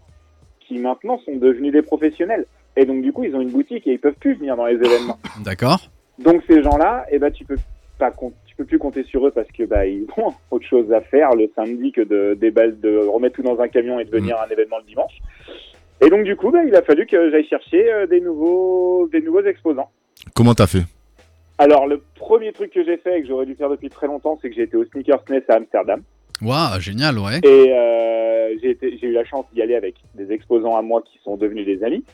qui maintenant sont devenus des professionnels et donc du coup ils ont une boutique et ils peuvent plus venir dans les événements D'accord. donc ces gens-là et bah tu peux pas com- tu peux plus compter sur eux parce que bah ils ont autre chose à faire le samedi que de déballe de remettre tout dans un camion et de venir à un événement le dimanche et donc du coup bah il a fallu que j'aille chercher euh, des nouveaux des nouveaux exposants Comment t'as fait? Alors, le premier truc que j'ai fait et que j'aurais dû faire depuis très longtemps, c'est que j'ai été au Sneakers Nest à Amsterdam. Waouh, génial, ouais. Et euh, j'ai eu la chance d'y aller avec des exposants à moi qui sont devenus des amis.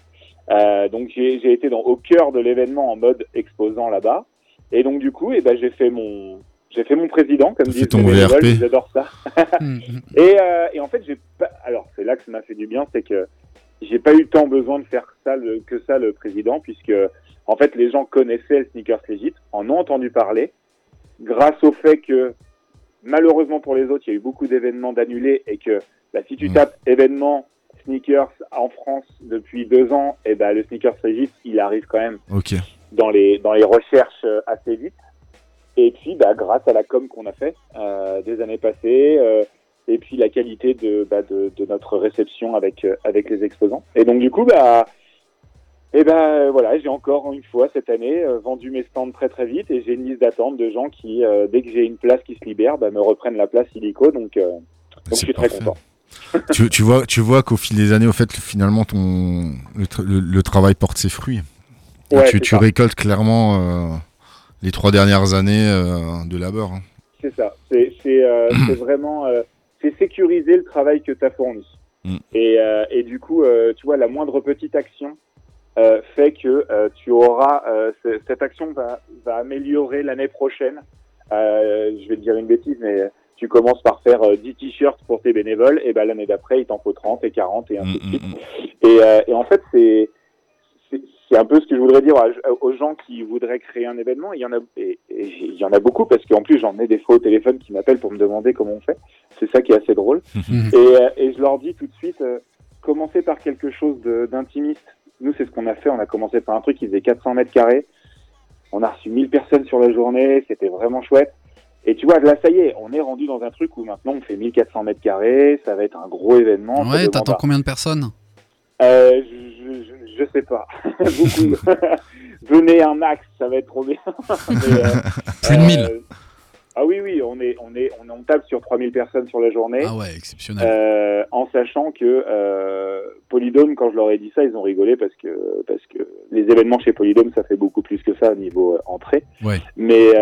Euh, donc, j'ai j'ai été dans, au cœur de l'événement en mode exposant là-bas. Et donc, du coup, eh ben, j'ai fait mon... J'ai fait mon président, comme disent ton les VRP. j'adore ça. Et, euh, et en fait, j'ai pas. Alors, c'est là que ça m'a fait du bien, c'est que j'ai pas eu tant besoin de faire ça le- que ça le président, puisque en fait, les gens connaissaient le Sneakers Legit, en ont entendu parler, grâce au fait que malheureusement pour les autres, il y a eu beaucoup d'événements d'annulés et que bah, si tu Mm. tapes événement sneakers en France depuis deux ans, et ben le Sneakers Legit, il arrive quand même Ok. Dans les dans les recherches euh, assez vite. Et puis, bah, grâce à la com qu'on a fait euh, des années passées, euh, et puis la qualité de, bah, de, de notre réception avec euh, avec les exposants. Et donc du coup, bah, et ben voilà, j'ai encore une fois cette année euh, vendu mes stands très très vite et j'ai une liste d'attente de gens qui, euh, dès que j'ai une place qui se libère, bah, me reprennent la place illico. Donc, euh, donc je suis très content. tu, tu vois, tu vois qu'au fil des années, au fait, finalement, ton le, tra- le- le travail porte ses fruits. Ouais, tu, tu récoltes clairement euh, les trois dernières années euh, de labeur. hein. C'est ça. C'est euh, vraiment euh, c'est sécuriser le travail que tu as fourni. Mm. Et, euh, et du coup, euh, tu vois, la moindre petite action euh, fait que euh, tu auras euh, ce- cette action va, va améliorer l'année prochaine. Euh, je vais te dire une bêtise, mais tu commences par faire euh, 10 t-shirts pour tes bénévoles, et ben l'année d'après, il t'en faut 30 et 40 et ainsi de Mm, suite. mm, mm. Et, euh, et en fait, c'est c'est- un peu ce que je voudrais dire aux gens qui voudraient créer un événement. Il y en a, et, et il y en a beaucoup parce qu'en plus j'en ai des fois au téléphone qui m'appellent pour me demander comment on fait. C'est ça qui est assez drôle. Mhm. Et, euh, et je leur dis tout de suite, euh, commencez par quelque chose d'intimiste. Nous, c'est ce qu'on a fait. On a commencé par un truc qui faisait 400 mètres carrés. On a reçu 1000 personnes sur la journée. C'était vraiment chouette. Et tu vois, là, ça y est, on est rendu dans un truc où maintenant on fait 1400 mètres carrés. Ça va être un gros événement. Ouais, t'attends combien de personnes? Euh, je, je, je- je sais pas. Beaucoup. Venez un max, ça va être trop bien. Mais, euh, Plus de 1000. Ah oui, oui, on est, on est, on, on tape sur 3000 personnes sur la journée. Ah ouais, exceptionnel. Euh, en sachant que euh, Polydome, quand je leur ai dit ça, ils ont rigolé parce que parce que les événements chez Polydome, ça fait beaucoup plus que ça au niveau euh, entrée. Ouais. Mais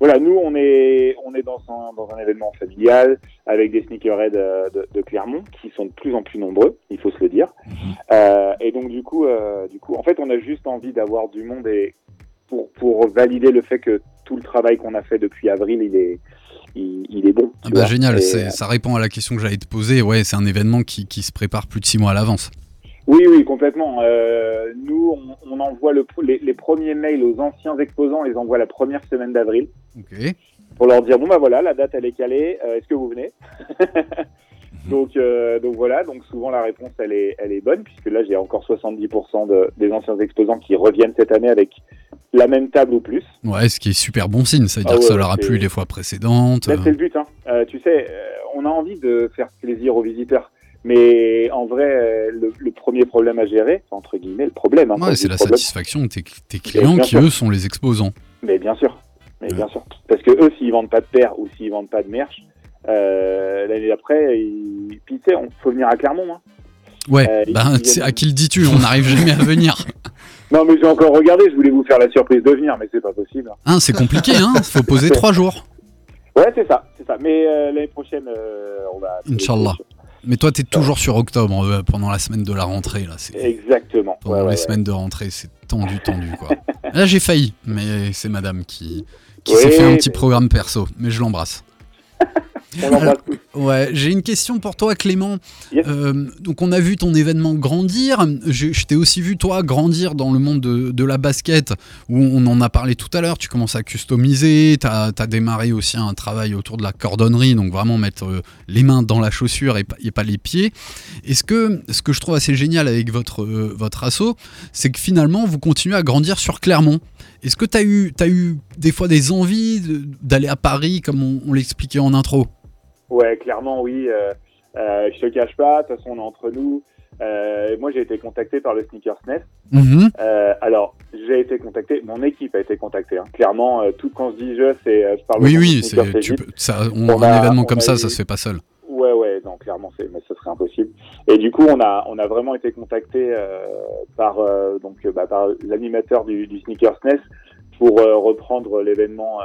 voilà, nous on est on est dans un dans un événement familial avec des sneakerheads de, de Clermont qui sont de plus en plus nombreux, il faut se le dire. Euh, et donc du coup du coup en fait on a juste envie d'avoir du monde et pour pour valider le fait que tout le travail qu'on a fait depuis avril il est il, il est bon. Ah bah génial, Et, c'est- ça répond à la question que j'allais te poser. Ouais, c'est un événement qui, qui se prépare plus de 6 mois à l'avance. Oui, oui, complètement. Euh, nous, on, on envoie le, les, les premiers mails aux anciens exposants, on les envoie la première semaine d'avril pour leur dire bon bah voilà, la date elle est calée, euh, est-ce que vous venez? Donc euh, donc voilà, donc souvent la réponse elle est elle est bonne puisque là j'ai encore 70% de, des anciens exposants qui reviennent cette année avec la même table ou plus. Ouais, ce qui est super bon signe, ça veut dire Ah que ouais, ça leur a plu les fois précédentes. Là, euh, c'est le but. Hein. Euh, tu sais, on a envie de faire plaisir aux visiteurs. Mais en vrai, le, le premier problème à gérer, entre guillemets, le problème. hein, Ouais, c'est la problème, satisfaction de tes, tes clients qui, sûr. eux, sont les exposants. Mais bien sûr, mais bien sûr. Parce que eux, s'ils vendent pas de paire ou s'ils vendent pas de merch, euh, l'année d'après, ils... puis tu sais, on faut venir à Clermont. Hein. Ouais, Euh, bah, à qui le dis-tu On n'arrive jamais à venir. Non, mais j'ai encore regardé. Je voulais vous faire la surprise de venir, mais c'est pas possible. Hein, c'est compliqué, hein Faut poser trois jours. Ouais, c'est ça, c'est ça. Mais euh, l'année prochaine, euh, on va. Inch'Allah. Mais toi, t'es toujours sur octobre, euh, pendant la semaine de la rentrée, là. Exactement. pendant Ouais, les ouais, ouais. semaines de rentrée, c'est tendu, tendu, quoi. Là, j'ai failli, mais c'est madame qui, qui Oui, s'est fait un petit mais- programme perso, mais je l'embrasse. On. Ouais, j'ai une question pour toi, Clément. Yes. Euh, donc, on a vu ton événement grandir. Je, je t'ai aussi vu, toi, grandir dans le monde de, de la basket, où on en a parlé tout à l'heure. Tu commences à customiser. Tu as, démarré aussi un travail autour de la cordonnerie, donc vraiment mettre euh, les mains dans la chaussure et pas, et pas les pieds. Est-ce que ce que je trouve assez génial avec votre, euh, votre assaut, c'est que finalement, vous continuez à grandir sur Clermont. Est-ce que tu as eu, t'as eu des fois des envies d'aller à Paris, comme on, on l'expliquait en intro? Ouais, clairement, oui. Euh, euh, je te cache pas, de toute façon, on est entre nous. Euh, moi, j'ai été contacté par le Sneakers Nest. Mhm. Euh, alors, j'ai été contacté, mon équipe a été contactée. hein. Clairement, euh, tout quand je dis je, c'est euh, je parle Oui, oui, Sneakers c'est, tu peux- ça, on- On un a- événement on comme a ça, eu- ça se fait pas seul. Ouais, ouais, non, clairement, c'est, mais ce serait impossible. Et du coup, on a, on a vraiment été contacté euh, par, euh, donc, bah, par l'animateur du, du Sneakers Nest pour euh, reprendre l'événement euh,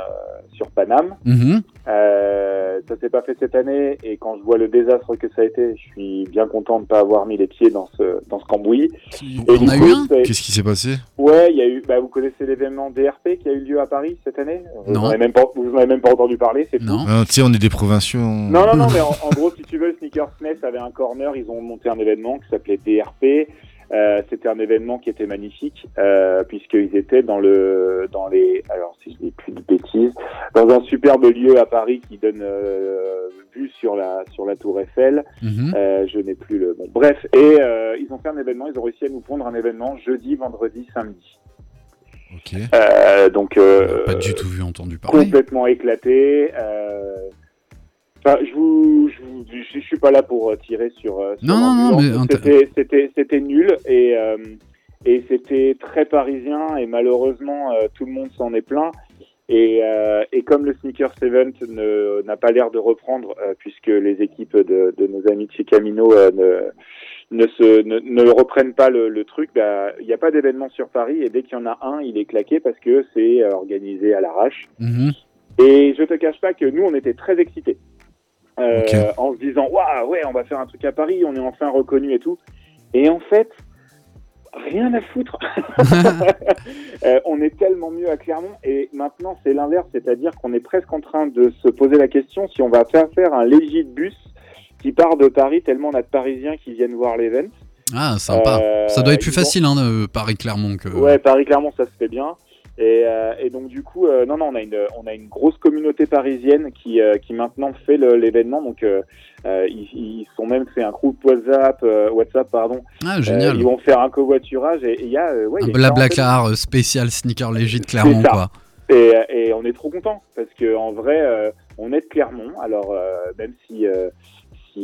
sur Paname. Mhm. Euh, ça s'est pas fait cette année et quand je vois le désastre que ça a été, je suis bien content de pas avoir mis les pieds dans ce dans ce cambouis. Et On du a coup, eu un Qu'est-ce qui s'est passé? Ouais, il y a eu. Bah, vous connaissez l'événement DRP qui a eu lieu à Paris cette année? Vous Non. en avez même pas, vous en avez même pas entendu parler, c'est. Non. Ah, Tu sais, on est des provinciaux. on- Non, non, non, mais en, en gros, si tu veux, Sneakers Nest avait un corner, ils ont monté un événement qui s'appelait DRP. Euh, c'était un événement qui était magnifique euh, puisqu'ils étaient dans le dans les alors si je dis plus de bêtises dans un superbe lieu à Paris qui donne euh, vue sur la sur la Tour Eiffel Mhm. euh, je n'ai plus le bon bref et euh, ils ont fait un événement ils ont réussi à nous pondre un événement jeudi vendredi samedi Ok. euh, donc euh, Pas du tout vu, entendu parler. complètement éclaté. Euh... enfin, je vous, je, vous- je, je suis pas là pour euh, tirer sur. euh, sur Non, non, non, mais c'était, nul et euh, et c'était très parisien et malheureusement euh, tout le monde s'en est plaint. Et, euh, et comme le Sneakers Event ne, n'a pas l'air de reprendre, puisque les équipes de, de nos amis de chez Camino ne, ne, se, ne, ne reprennent pas le, le truc, bah, il n'y a pas d'événement sur Paris et dès qu'il y en a un, il est claqué parce que c'est organisé à l'arrache. Mhm. Et je te cache pas que nous, on était très excités. Euh. En se disant, waouh, ouais, on va faire un truc à Paris, on est enfin reconnu et tout. Et en fait, rien à foutre. Euh, on est tellement mieux à Clermont. Et maintenant, c'est l'inverse, c'est-à-dire qu'on est presque en train de se poser la question si on va faire faire un légit bus qui part de Paris, tellement on a de Parisiens qui viennent voir l'event. Ah, sympa. Euh, ça doit être plus ils ont- facile, hein, Paris-Clermont que. Ouais, Paris-Clermont, ça se fait bien. Et, euh, et donc du coup, euh, non, non, on a une, on a une grosse communauté parisienne qui, euh, qui maintenant fait l'événement. Donc euh, euh, ils, ils sont même fait un groupe WhatsApp, euh, WhatsApp pardon. Ah, génial. Ils vont faire un covoiturage et il y a, euh, ouais, Un blablacar spécial sneaker de Clermont, quoi. Et, et on est trop content parce que en vrai, euh, on est de Clermont. Alors euh, même si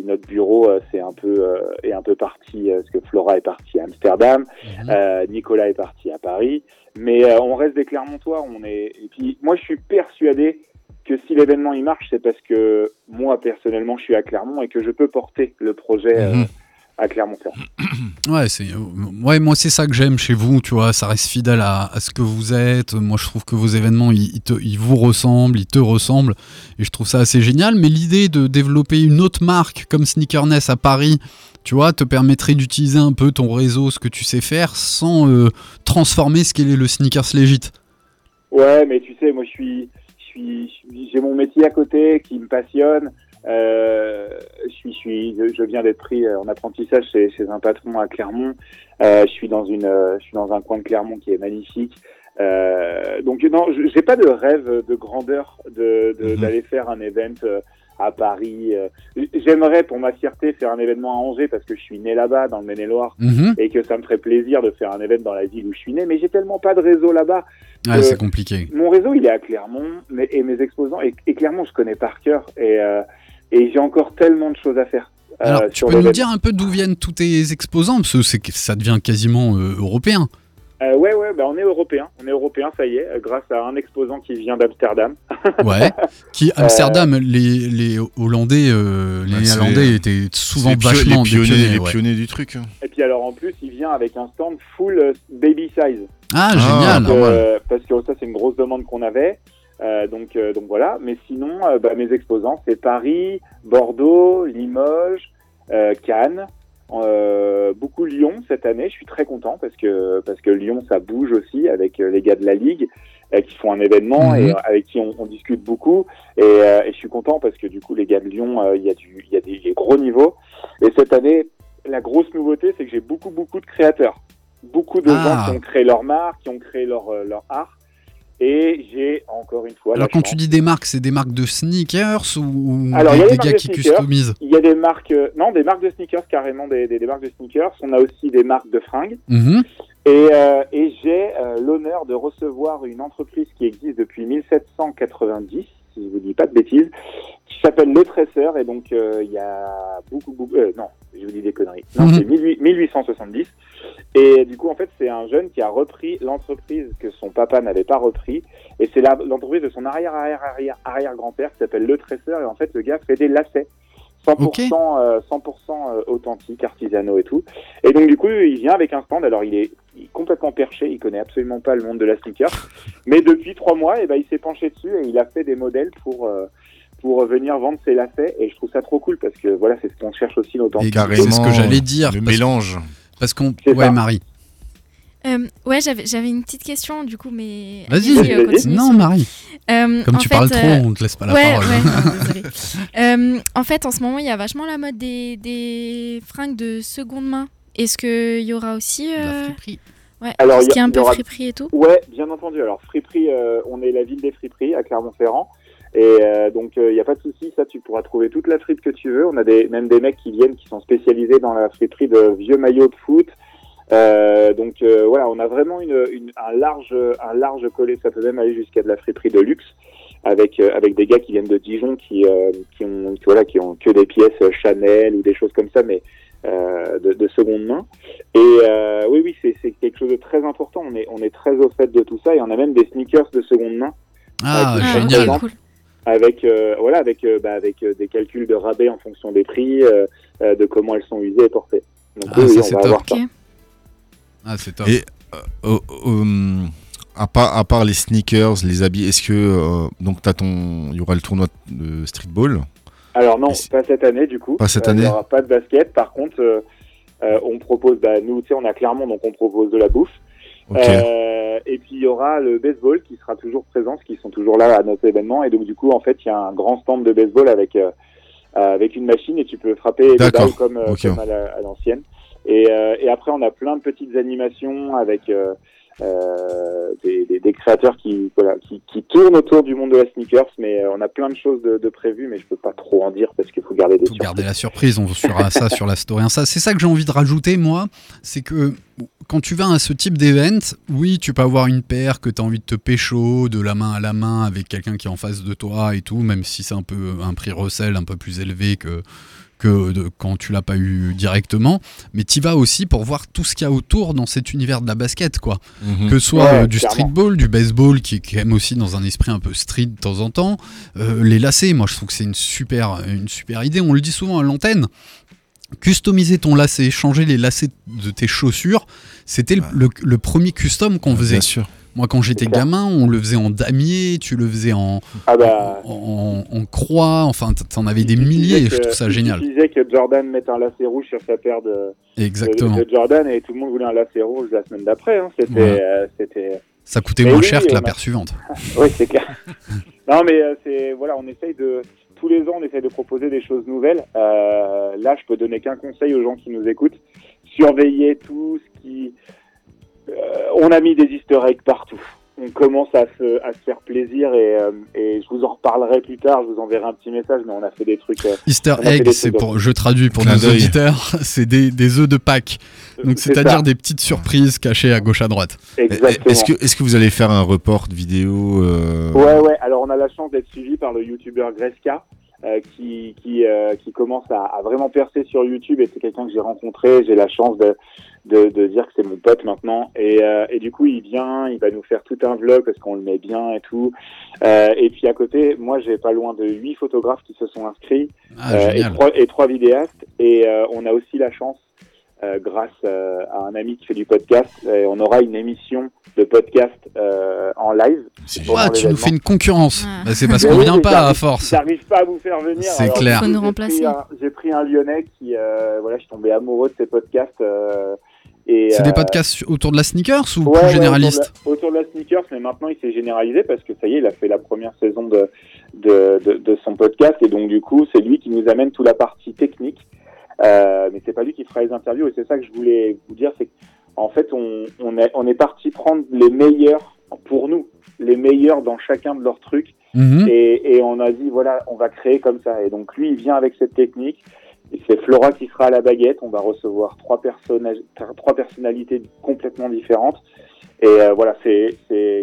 notre bureau euh, c'est un peu euh, est un peu parti euh, parce que Flora est partie à Amsterdam, Mhm. Nicolas est parti à Paris, mais on reste des Clermontois. On est et puis moi je suis persuadé que si l'événement il marche, c'est parce que moi personnellement je suis à Clermont et que je peux porter le projet Mhm. À Clermont-Ferrand. Ouais, c'est ouais, moi c'est ça que j'aime chez vous, tu vois, ça reste fidèle à, à ce que vous êtes. Moi, je trouve que vos événements, ils, ils te- ils vous ressemblent, ils te ressemblent, et je trouve ça assez génial. Mais l'idée de développer une autre marque comme Sneakerness à Paris, tu vois, te permettrait d'utiliser un peu ton réseau, ce que tu sais faire, sans euh, transformer ce qu'est le sneakers legit. Ouais, mais tu sais, moi je suis- j'ai mon métier à côté qui me passionne. Euh, je suis, je suis, je, viens d'être pris euh, en apprentissage chez, chez un patron à Clermont. Euh, je suis dans une, euh, je suis dans un coin de Clermont qui est magnifique. Euh, donc non, je- j'ai pas de rêve de grandeur de de- Mhm. d'aller faire un event euh, à Paris. J'aimerais pour ma fierté faire un événement à Angers parce que je suis né là-bas dans le Maine-et-Loire Mhm. et que ça me ferait plaisir de faire un événement dans la ville où je suis né. Mais j'ai tellement pas de réseau là-bas. Euh, c'est compliqué. Mon réseau, il est à Clermont, mais, et mes exposants, et, et Clermont, je connais par cœur, et, euh, et j'ai encore tellement de choses à faire. euh, Alors, tu peux nous dire un peu d'où viennent tous tes exposants, parce que ça devient quasiment euh, européen. Euh, Ouais, ouais, bah on est européen, on est européen, ça y est, euh, grâce à un exposant qui vient d'Amsterdam. Ouais. Qui Amsterdam, les, les Hollandais, euh, les Néerlandais étaient souvent les vachement les pionniers, des pionniers, les ouais. pionniers du truc. Et puis alors en plus, il vient avec un stand full baby size. Ah, Ah, génial. Euh, parce que ça, c'est une grosse demande qu'on avait. Euh, donc, euh, donc voilà. Mais sinon, euh, bah, mes exposants, c'est Paris, Bordeaux, Limoges, euh, Cannes, euh, beaucoup Lyon cette année. Je suis très content parce que parce que Lyon, ça bouge aussi avec les gars de la ligue euh, qui font un événement Mhm. et avec qui on, on discute beaucoup. Et, euh, et je suis content parce que du coup, les gars de Lyon, euh, il y a du il y a des, des gros niveaux. Et cette année, la grosse nouveauté, c'est que j'ai beaucoup beaucoup de créateurs, beaucoup de Ah. gens qui ont créé leur marque, qui ont créé leur leur art. Et j'ai encore une fois. Alors quand chance. tu dis des marques, c'est des marques de sneakers ou, ou Alors, il y des, a des gars de qui sneakers. customisent Il y a des marques, euh, non, des marques de sneakers, carrément des, des, marques de sneakers. On a aussi des marques de fringues. Mhm. Et, euh, et j'ai euh, l'honneur de recevoir une entreprise qui existe depuis 1790, si je vous dis pas de bêtises, qui s'appelle Le Tresseur. Et donc, euh, il y a beaucoup, beaucoup... euh, non, je vous dis des conneries. Non, Mhm. c'est 18 1870. Et du coup, en fait, c'est un jeune qui a repris l'entreprise que son papa n'avait pas repris. Et c'est l'entreprise de son arrière-arrière-arrière-arrière-grand-père qui s'appelle Le Tresseur. Et en fait, le gars fait des lacets. 100%, euh, 100% euh, authentique, artisanaux et tout. Et donc du coup, il vient avec un stand. Alors il est, il est complètement perché, il connaît absolument pas le monde de la sneaker. Mais depuis trois mois, eh ben, il s'est penché dessus et il a fait des modèles pour euh, pour venir vendre ses lacets. Et je trouve ça trop cool parce que voilà, c'est ce qu'on cherche aussi Et l'authenticité. c'est ce que j'allais dire. Le parce- mélange. Parce qu'on. Ouais, ça. Marie. Euh, ouais, j'avais j'avais une petite question du coup, mais. Vas-y. euh, Non, Marie. Euh, Comme en tu fait, parles trop, euh, on te laisse pas la ouais, parole. ouais, non, désolée. Euh, en fait, en ce moment, il y a vachement la mode des, des fringues de seconde main. Est-ce qu'il y aura aussi. La Euh... friperie. Ouais, Alors, ce il y a- qui est un peu aura- friperie et tout. Ouais, bien entendu. Alors friperie, euh, on est la ville des friperies à Clermont-Ferrand. Et euh, donc il n'y a pas de souci, ça tu pourras trouver toute la fripe que tu veux. On a des, même des mecs qui viennent qui sont spécialisés dans la friperie de vieux maillots de foot. Euh, donc euh, voilà, on a vraiment une, une- un large un large collet. Ça peut même aller jusqu'à de la friperie de luxe avec euh, avec des gars qui viennent de Dijon qui euh, qui ont qui, voilà qui ont que des pièces euh, Chanel ou des choses comme ça, mais euh, de, de seconde main. Et euh, oui, oui, c'est c'est quelque chose de très important. On est, on est très au fait de tout ça et on a même des sneakers de seconde main Ah, Ah, ok, génial. cool. avec, euh, voilà, avec, euh, bah, avec euh, des calculs de rabais en fonction des prix, euh, euh, de comment elles sont usées et portées. Donc Ah, oui, ça, oui, c'est on va top. avoir Ok. ça. Ah, c'est top. Et euh, euh, euh, à, part, à part les sneakers, les habits, est-ce que euh, donc il y aura le tournoi de streetball? Alors non, pas cette année du coup. Pas cette Euh, Il année n'y aura pas de basket. Par contre, euh, euh, on propose, bah, nous, tu sais, on a Clermont, donc on propose de la bouffe. Ok. Euh, et puis il y aura le baseball qui sera toujours présent, parce qu'ils sont toujours là à notre événement. Et donc du coup, en fait, il y a un grand stand de baseball avec euh, avec une machine et tu peux frapper D'accord. balles comme, Ok. comme à la- à l'ancienne. Et, euh, et après, on a plein de petites animations avec euh, des, des- des créateurs qui, voilà, qui, qui tournent autour du monde de la sneakers, mais euh, on a plein de choses de, de prévues, mais je peux pas trop en dire parce qu'il faut garder des Faut garder la surprise, on suivra ça sur la story Insta. C'est ça que j'ai envie de rajouter, moi, c'est que quand tu vas à ce type d'event, oui, tu peux avoir une paire que tu as envie de te pécho de la main à la main avec quelqu'un qui est en face de toi et tout, même si c'est un peu un prix recel un peu plus élevé que que de- quand tu l'as pas eu directement, mais tu vas aussi pour voir tout ce qu'il y a autour dans cet univers de la basket, quoi. Mhm. Que ce soit Ouais, euh, du clairement. streetball, du baseball, qui est quand même aussi dans un esprit un peu street de temps en temps, euh, les lacets, moi je trouve que c'est une super, une super idée. On le dit souvent à l'antenne. Customiser ton lacet, changer les lacets de tes chaussures, c'était le, le- le premier custom qu'on faisait. Bien sûr. Moi, quand j'étais gamin, on le faisait en damier, tu le faisais en, Ah bah, en, en croix, enfin, t'en avais des il milliers, suffisait je que- trouve ça génial. suffisait que Jordan mette un lacet rouge sur sa paire de, Exactement. de, de Jordan et tout le monde voulait un lacet rouge la semaine d'après. Hein. C'était, Ouais. euh, c'était, Ça coûtait Mais moins oui, cher que la paire suivante. Oui, c'est clair. non, mais euh, c'est voilà, on essaye de tous les ans, on essaye de proposer des choses nouvelles. Euh, là, je peux donner qu'un conseil aux gens qui nous écoutent surveillez tout ce qui. Euh, on a mis des Easter eggs partout. On commence à se, à se faire plaisir et, euh, et je vous en reparlerai plus tard. Je vous enverrai un petit message, mais on a fait des trucs. euh, Easter egg, c'est pour, je traduis pour nos auditeurs, c'est des, des œufs de Pâques. Donc C'est c'est-à-dire des petites surprises cachées à gauche à droite. Exactement. Est-ce que, est-ce que vous allez faire un report vidéo euh, Ouais, ouais. Alors, on a la chance d'être suivi par le youtubeur Greska, euh, qui, qui, euh, qui commence à, à vraiment percer sur YouTube. Et c'est quelqu'un que j'ai rencontré. J'ai la chance de, de, de dire que c'est mon pote maintenant. Et, euh, et du coup, il vient, il va nous faire tout un vlog parce qu'on le met bien et tout. Euh, et puis à côté, moi, j'ai pas loin de huit photographes qui se sont inscrits Ah, euh, et, génial. trois, et trois vidéastes. Et euh, on a aussi la chance. euh, grâce euh, à un ami qui fait du podcast, et on aura une émission de podcast euh, en live. Ouah, tu nous fais une concurrence. Ah. Bah, c'est parce qu'on oui, vient pas à force. J'arrive pas à vous faire venir. C'est clair. Faut nous j'ai remplacer. pris pris un Lyonnais qui, euh, voilà, je suis tombé amoureux de ses podcasts. Euh, C'est des euh, podcasts autour de la sneakers ou ouais, plus ouais, généralistes autour, de la, autour de la sneakers, mais maintenant il s'est généralisé parce que ça y est, il a fait la première saison de, de, de, de son podcast et donc du coup, c'est lui qui nous amène toute la partie technique. Euh, mais c'est pas lui qui fera les interviews et c'est ça que je voulais vous dire, c'est qu'en fait, on, on est, on est parti prendre les meilleurs pour nous, les meilleurs dans chacun de leurs trucs Mhm. et, et on a dit voilà, on va créer comme ça. Et donc lui, il vient avec cette technique. C'est Flora qui sera à la baguette. On va recevoir trois personnages, trois personnalités complètement différentes. Et euh, voilà, c'est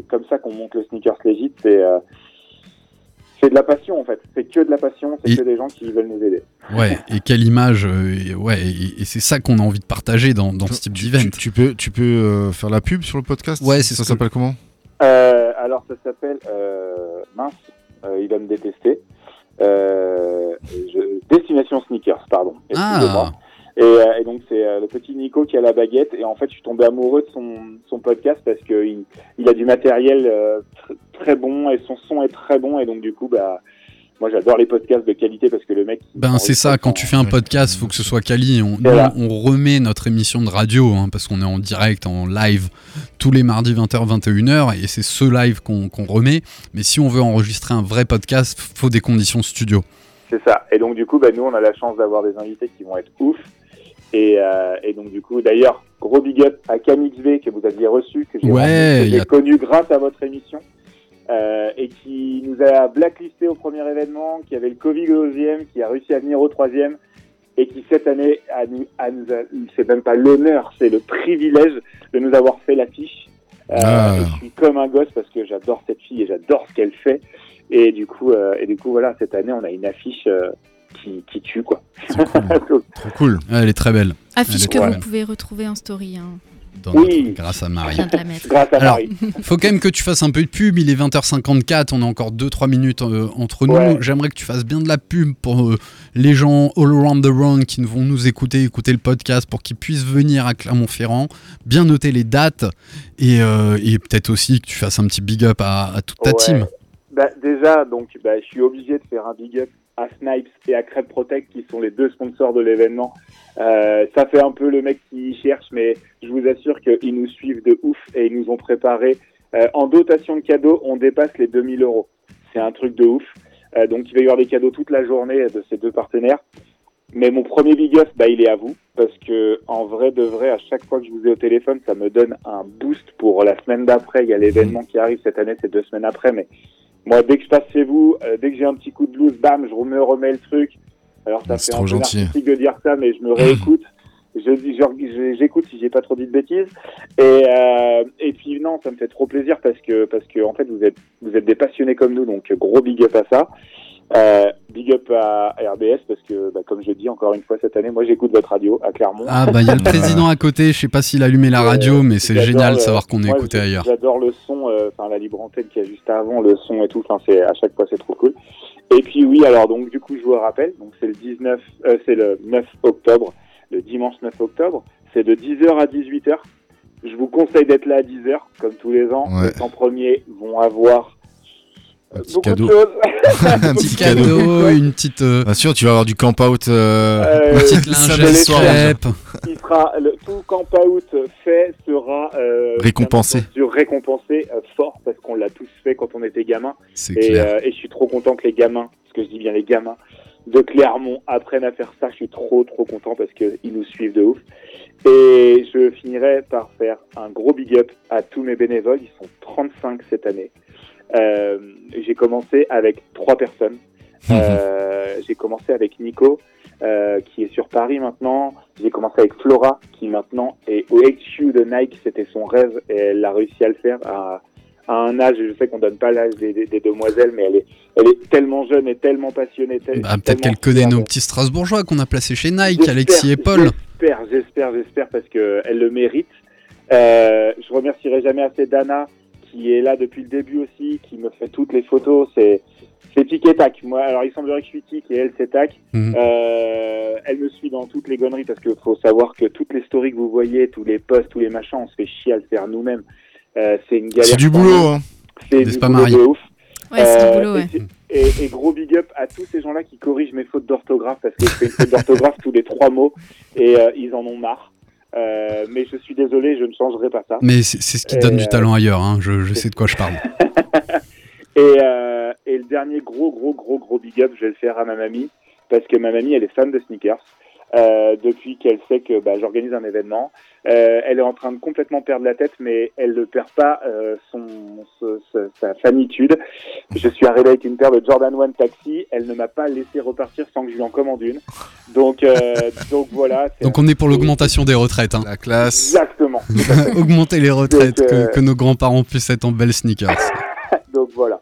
comme ça qu'on monte le sneakers legit. C'est euh, c'est de la passion en fait. C'est que de la passion. C'est Et- que des gens qui veulent nous aider. Ouais, et quelle image. euh, et ouais, et, et c'est ça qu'on a envie de partager dans, dans ce type d'event. tu- tu peux, tu peux euh, faire la pub sur le podcast Ouais, c'est Ça s'appelle comment? Euh, alors ça s'appelle euh, mince. euh, il va me détester. Euh, je- Destination sneakers, pardon. Excusez-moi. Ah, Et, euh, et donc c'est euh, le petit Nico qui a la baguette et en fait je suis tombé amoureux de son, son podcast parce que il, il a du matériel euh, tr- très bon et son son est très bon et donc du coup bah moi j'adore les podcasts de qualité parce que le mec ben c'est ça, quand tu fais un podcast, faut que ce soit quali. On, nous, on remet notre émission de radio, hein, parce qu'on est en direct, en live, tous les mardis 20h, 21h, et c'est ce live qu'on remet. Mais si on veut enregistrer un vrai podcast, faut des conditions studio. C'est ça. Et donc du coup, bah, nous, on a la chance d'avoir des invités qui vont être ouf. Et, euh, et donc du coup, d'ailleurs, gros big up à CamXV que vous aviez reçu, que j'ai Ouais, a- connu grâce à votre émission, euh, et qui nous a blacklisté au premier événement, qui avait le Covid au deuxième, qui a réussi à venir au troisième, et qui cette année a nous, a nous a- c'est même pas l'honneur, c'est le privilège de nous avoir fait l'affiche. Euh, Ah. je suis comme un gosse parce que j'adore cette fille et j'adore ce qu'elle fait. Et du coup, euh, et du coup, voilà, cette année, on a une affiche euh, qui, qui tue, quoi. Trop cool. Elle est très belle. Affiche est que vous belle. pouvez retrouver en story. Hein. Dans Oui. notre- grâce à Marie. grâce à Alors, Marie. Faut quand même que tu fasses un peu de pub. Il est 20h54, on a encore 2-3 minutes euh, entre nous. Ouais. J'aimerais que tu fasses bien de la pub pour euh, les gens all around the world qui vont nous écouter, écouter le podcast, pour qu'ils puissent venir à Clermont-Ferrand, bien noter les dates et, euh, et peut-être aussi que tu fasses un petit big up à, à toute ta Ouais. team. Bah, déjà, donc, bah, je suis obligé de faire un big up à Snipes et à Crêpe Protect, qui sont les deux sponsors de l'événement. Euh, ça fait un peu le mec qui cherche, mais je vous assure qu'ils nous suivent de ouf et ils nous ont préparé. euh, en dotation de cadeaux, on dépasse les 2000 euros. C'est un truc de ouf. Euh, donc, il va y avoir des cadeaux toute la journée de ces deux partenaires. Mais mon premier big up, bah, il est à vous. Parce que, en vrai de vrai, à chaque fois que je vous ai au téléphone, ça me donne un boost pour la semaine d'après. Il y a l'événement qui arrive cette année, c'est deux semaines après. Mais moi, dès que je passe chez vous, euh, dès que j'ai un petit coup de blues, bam, je me remets le truc. Alors, ça fait trop un peu gentil. narcissique de dire ça, mais je me réécoute. Je dis, j'écoute si j'ai pas trop dit de bêtises. Et, euh, et puis non, ça me fait trop plaisir parce que parce que en fait vous êtes vous êtes des passionnés comme nous, donc gros big up à ça. Euh, big up à RBS parce que bah, comme je dis encore une fois cette année, moi j'écoute votre radio à Clermont. Ah bah il y a le président à côté, je sais pas s'il a allumé la radio, mais c'est génial de le- savoir qu'on est écouté ailleurs. J'adore le son, euh, enfin la libre antenne qu'il y a juste avant, le son et tout. Enfin c'est à chaque fois c'est trop cool. Et puis oui, alors donc du coup je vous rappelle, donc c'est le 19, euh, c'est le 9 octobre, le dimanche 9 octobre, c'est de 10h à 18h. Je vous conseille d'être là à 10h, comme tous les ans. Ouais. Les 100 premiers vont avoir Un petit beaucoup cadeau. de choses. Un Petit cadeau, une petite, euh, Bien sûr, tu vas avoir du camp out. euh, Euh, une petite lingette il sera le, tout camp out fait sera euh, Récompensé. entendu récompensé euh, fort parce qu'on l'a tous fait quand on était gamin. C'est Et, clair. euh, et je suis trop content que les gamins, parce que je dis bien les gamins, de Clermont apprennent à faire ça. Je suis trop trop content parce qu'ils nous suivent de ouf. Et je finirai par faire un gros big up à tous mes bénévoles. Ils sont 35 cette année. Euh, J'ai commencé avec trois personnes. Euh, J'ai commencé avec Nico, euh, qui est sur Paris maintenant. J'ai commencé avec Flora, qui maintenant est au HQ de Nike. C'était son rêve et elle a réussi à le faire à, à un âge. Je sais qu'on donne pas l'âge des, des- des demoiselles, mais elle est, elle est tellement jeune et tellement passionnée. tel- Bah, Peut-être qu'elle connaît nos petits Strasbourgeois qu'on a placés chez Nike, Alexis et Paul. J'espère, j'espère, j'espère, parce qu'elle le mérite. Euh, je remercierai jamais assez Dana, qui est là depuis le début aussi, qui me fait toutes les photos. C'est c'est tic et tac. Moi, alors il semblerait que je suis tic et elle c'est tac. Mhm. Euh, elle me suit dans toutes les gonneries parce qu'il faut savoir que toutes les stories que vous voyez, tous les posts, tous les machins, on se fait chier à le faire nous-mêmes. Euh, c'est une galère. C'est du boulot. Hein. C'est du pas, boulot de ouf. Ouais, c'est Euh, du boulot, ouais. et, et- et gros big up à tous ces gens-là qui corrigent mes fautes d'orthographe parce que je fais une faute d'orthographe tous les trois mots et euh, ils en ont marre. Euh, mais je suis désolé, je ne changerai pas ça. Mais c'est ce qui donne du euh, talent ailleurs, hein. je, je sais de quoi je parle. Et, euh, et le dernier gros, gros, gros, gros big up, je vais le faire à ma mamie parce que ma mamie, elle est fan de sneakers. Euh, depuis qu'elle sait que bah, j'organise un événement, Euh, elle est en train de complètement perdre la tête, mais elle ne perd pas euh, son, ce- ce- sa fanitude. Je suis arrivé avec une paire de Jordan 1 Taxi. Elle ne m'a pas laissé repartir sans que je lui en commande une. Donc, euh, donc voilà. Donc on est pour l'augmentation des retraites. Hein. La classe. Exactement. Augmenter les retraites, Donc, euh, que, que nos grands-parents puissent être en belles sneakers. Donc voilà.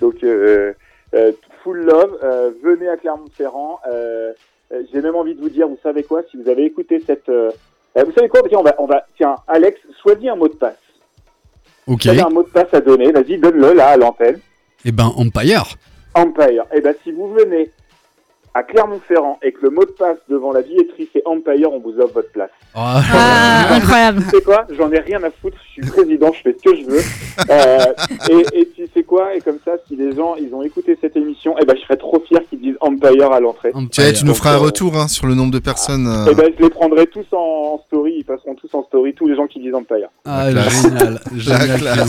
Donc euh, euh, full love. euh, venez à Clermont-Ferrand. Euh, J'ai même envie de vous dire, vous savez quoi, si vous avez écouté cette, euh, euh, vous savez quoi, tiens, on va, on va, tiens, Alex, choisis un mot de passe. Ok. Avez un mot de passe à donner. Vas-y, donne-le là à l'antenne. Et ben Empire. Empire. Et ben si vous venez à Clermont-Ferrand et que le mot de passe devant la billetterie c'est Empire, on vous offre votre place. Ah, Ah, incroyable. Tu sais quoi J'en ai rien à foutre, je suis président, je fais ce que je veux. Euh, et, et tu sais quoi Et comme ça, si les gens ils ont écouté cette émission, et ben je serais trop fier qu'ils disent Empire à l'entrée. Tu, sais, Empire. tu nous feras un euh, retour hein, sur le nombre de personnes. euh, Et ben je les prendrai tous en, en story, ils passeront tous en story, tous les gens qui disent Empire. Ah, La génial, La génial.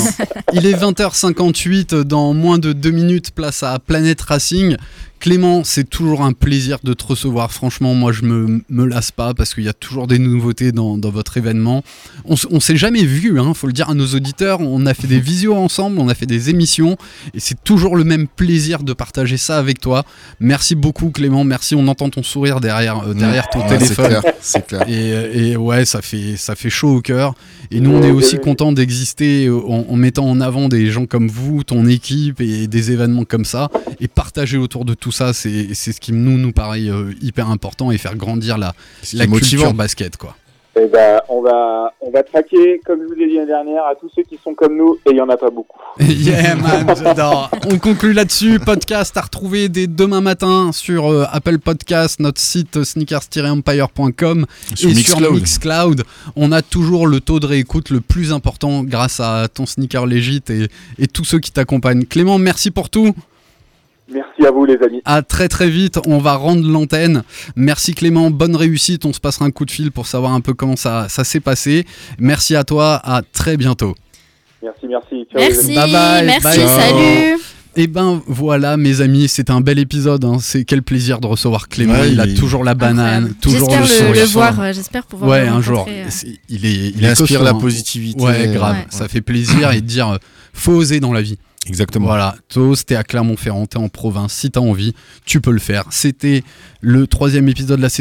Il est 20h58, dans moins de deux minutes, place à Planète Racing. Clément, c'est toujours un plaisir de te recevoir. Franchement, moi, je me, me lasse pas parce qu'il y a toujours des nouveautés dans, dans votre événement. On, on s'est jamais vu, hein, faut le dire à nos auditeurs. On a fait des visios ensemble, on a fait des émissions et c'est toujours le même plaisir de partager ça avec toi. Merci beaucoup, Clément. Merci. On entend ton sourire derrière, euh, derrière ton ouais, c'est téléphone. clair, C'est clair. Et, et ouais, ça fait, ça fait chaud au cœur. Et nous, on est aussi content d'exister euh, en, en mettant en avant des gens comme vous, ton équipe et des événements comme ça. Et partager autour de tout ça, c'est c'est ce qui nous, nous paraît euh, hyper important et faire grandir la, la culture basket. Quoi. Et ben on va, on va traquer, comme je vous l'ai dit l'année dernière, à tous ceux qui sont comme nous, et il y en a pas beaucoup. yeah man, j'adore. On conclut là-dessus. Podcast à retrouver dès demain matin sur euh, Apple Podcast, notre site sneakers-empire.com Sur et sur Mixcloud. Mixcloud. On a toujours le taux de réécoute le plus important grâce à ton sneaker légit et, et tous ceux qui t'accompagnent. Clément, merci pour tout. Merci à vous les amis. À très très vite. On va rendre l'antenne. Merci Clément. Bonne réussite. On se passera un coup de fil pour savoir un peu comment ça, ça s'est passé. Merci à toi. À très bientôt. Merci, merci. Ciao. Merci, Bye bye, merci, bye. salut. Et ben voilà, mes amis, c'est un bel épisode. hein. C'est quel plaisir de recevoir Clément. Ouais, il, il a est- toujours la banane, Incroyable. toujours J'espère le le, sourire. le voir, euh, j'espère pouvoir Ouais, le un jour. euh. Il est, il Il est inspire costaud, la hein. positivité. Ouais, grave. Ouais. Ça fait plaisir et de dire, euh, faut oser dans la vie. Exactement. Voilà, Toast, t'es à Clermont-Ferrand, t'es en province, si t'as envie, tu peux le faire. C'était le troisième épisode de la saison.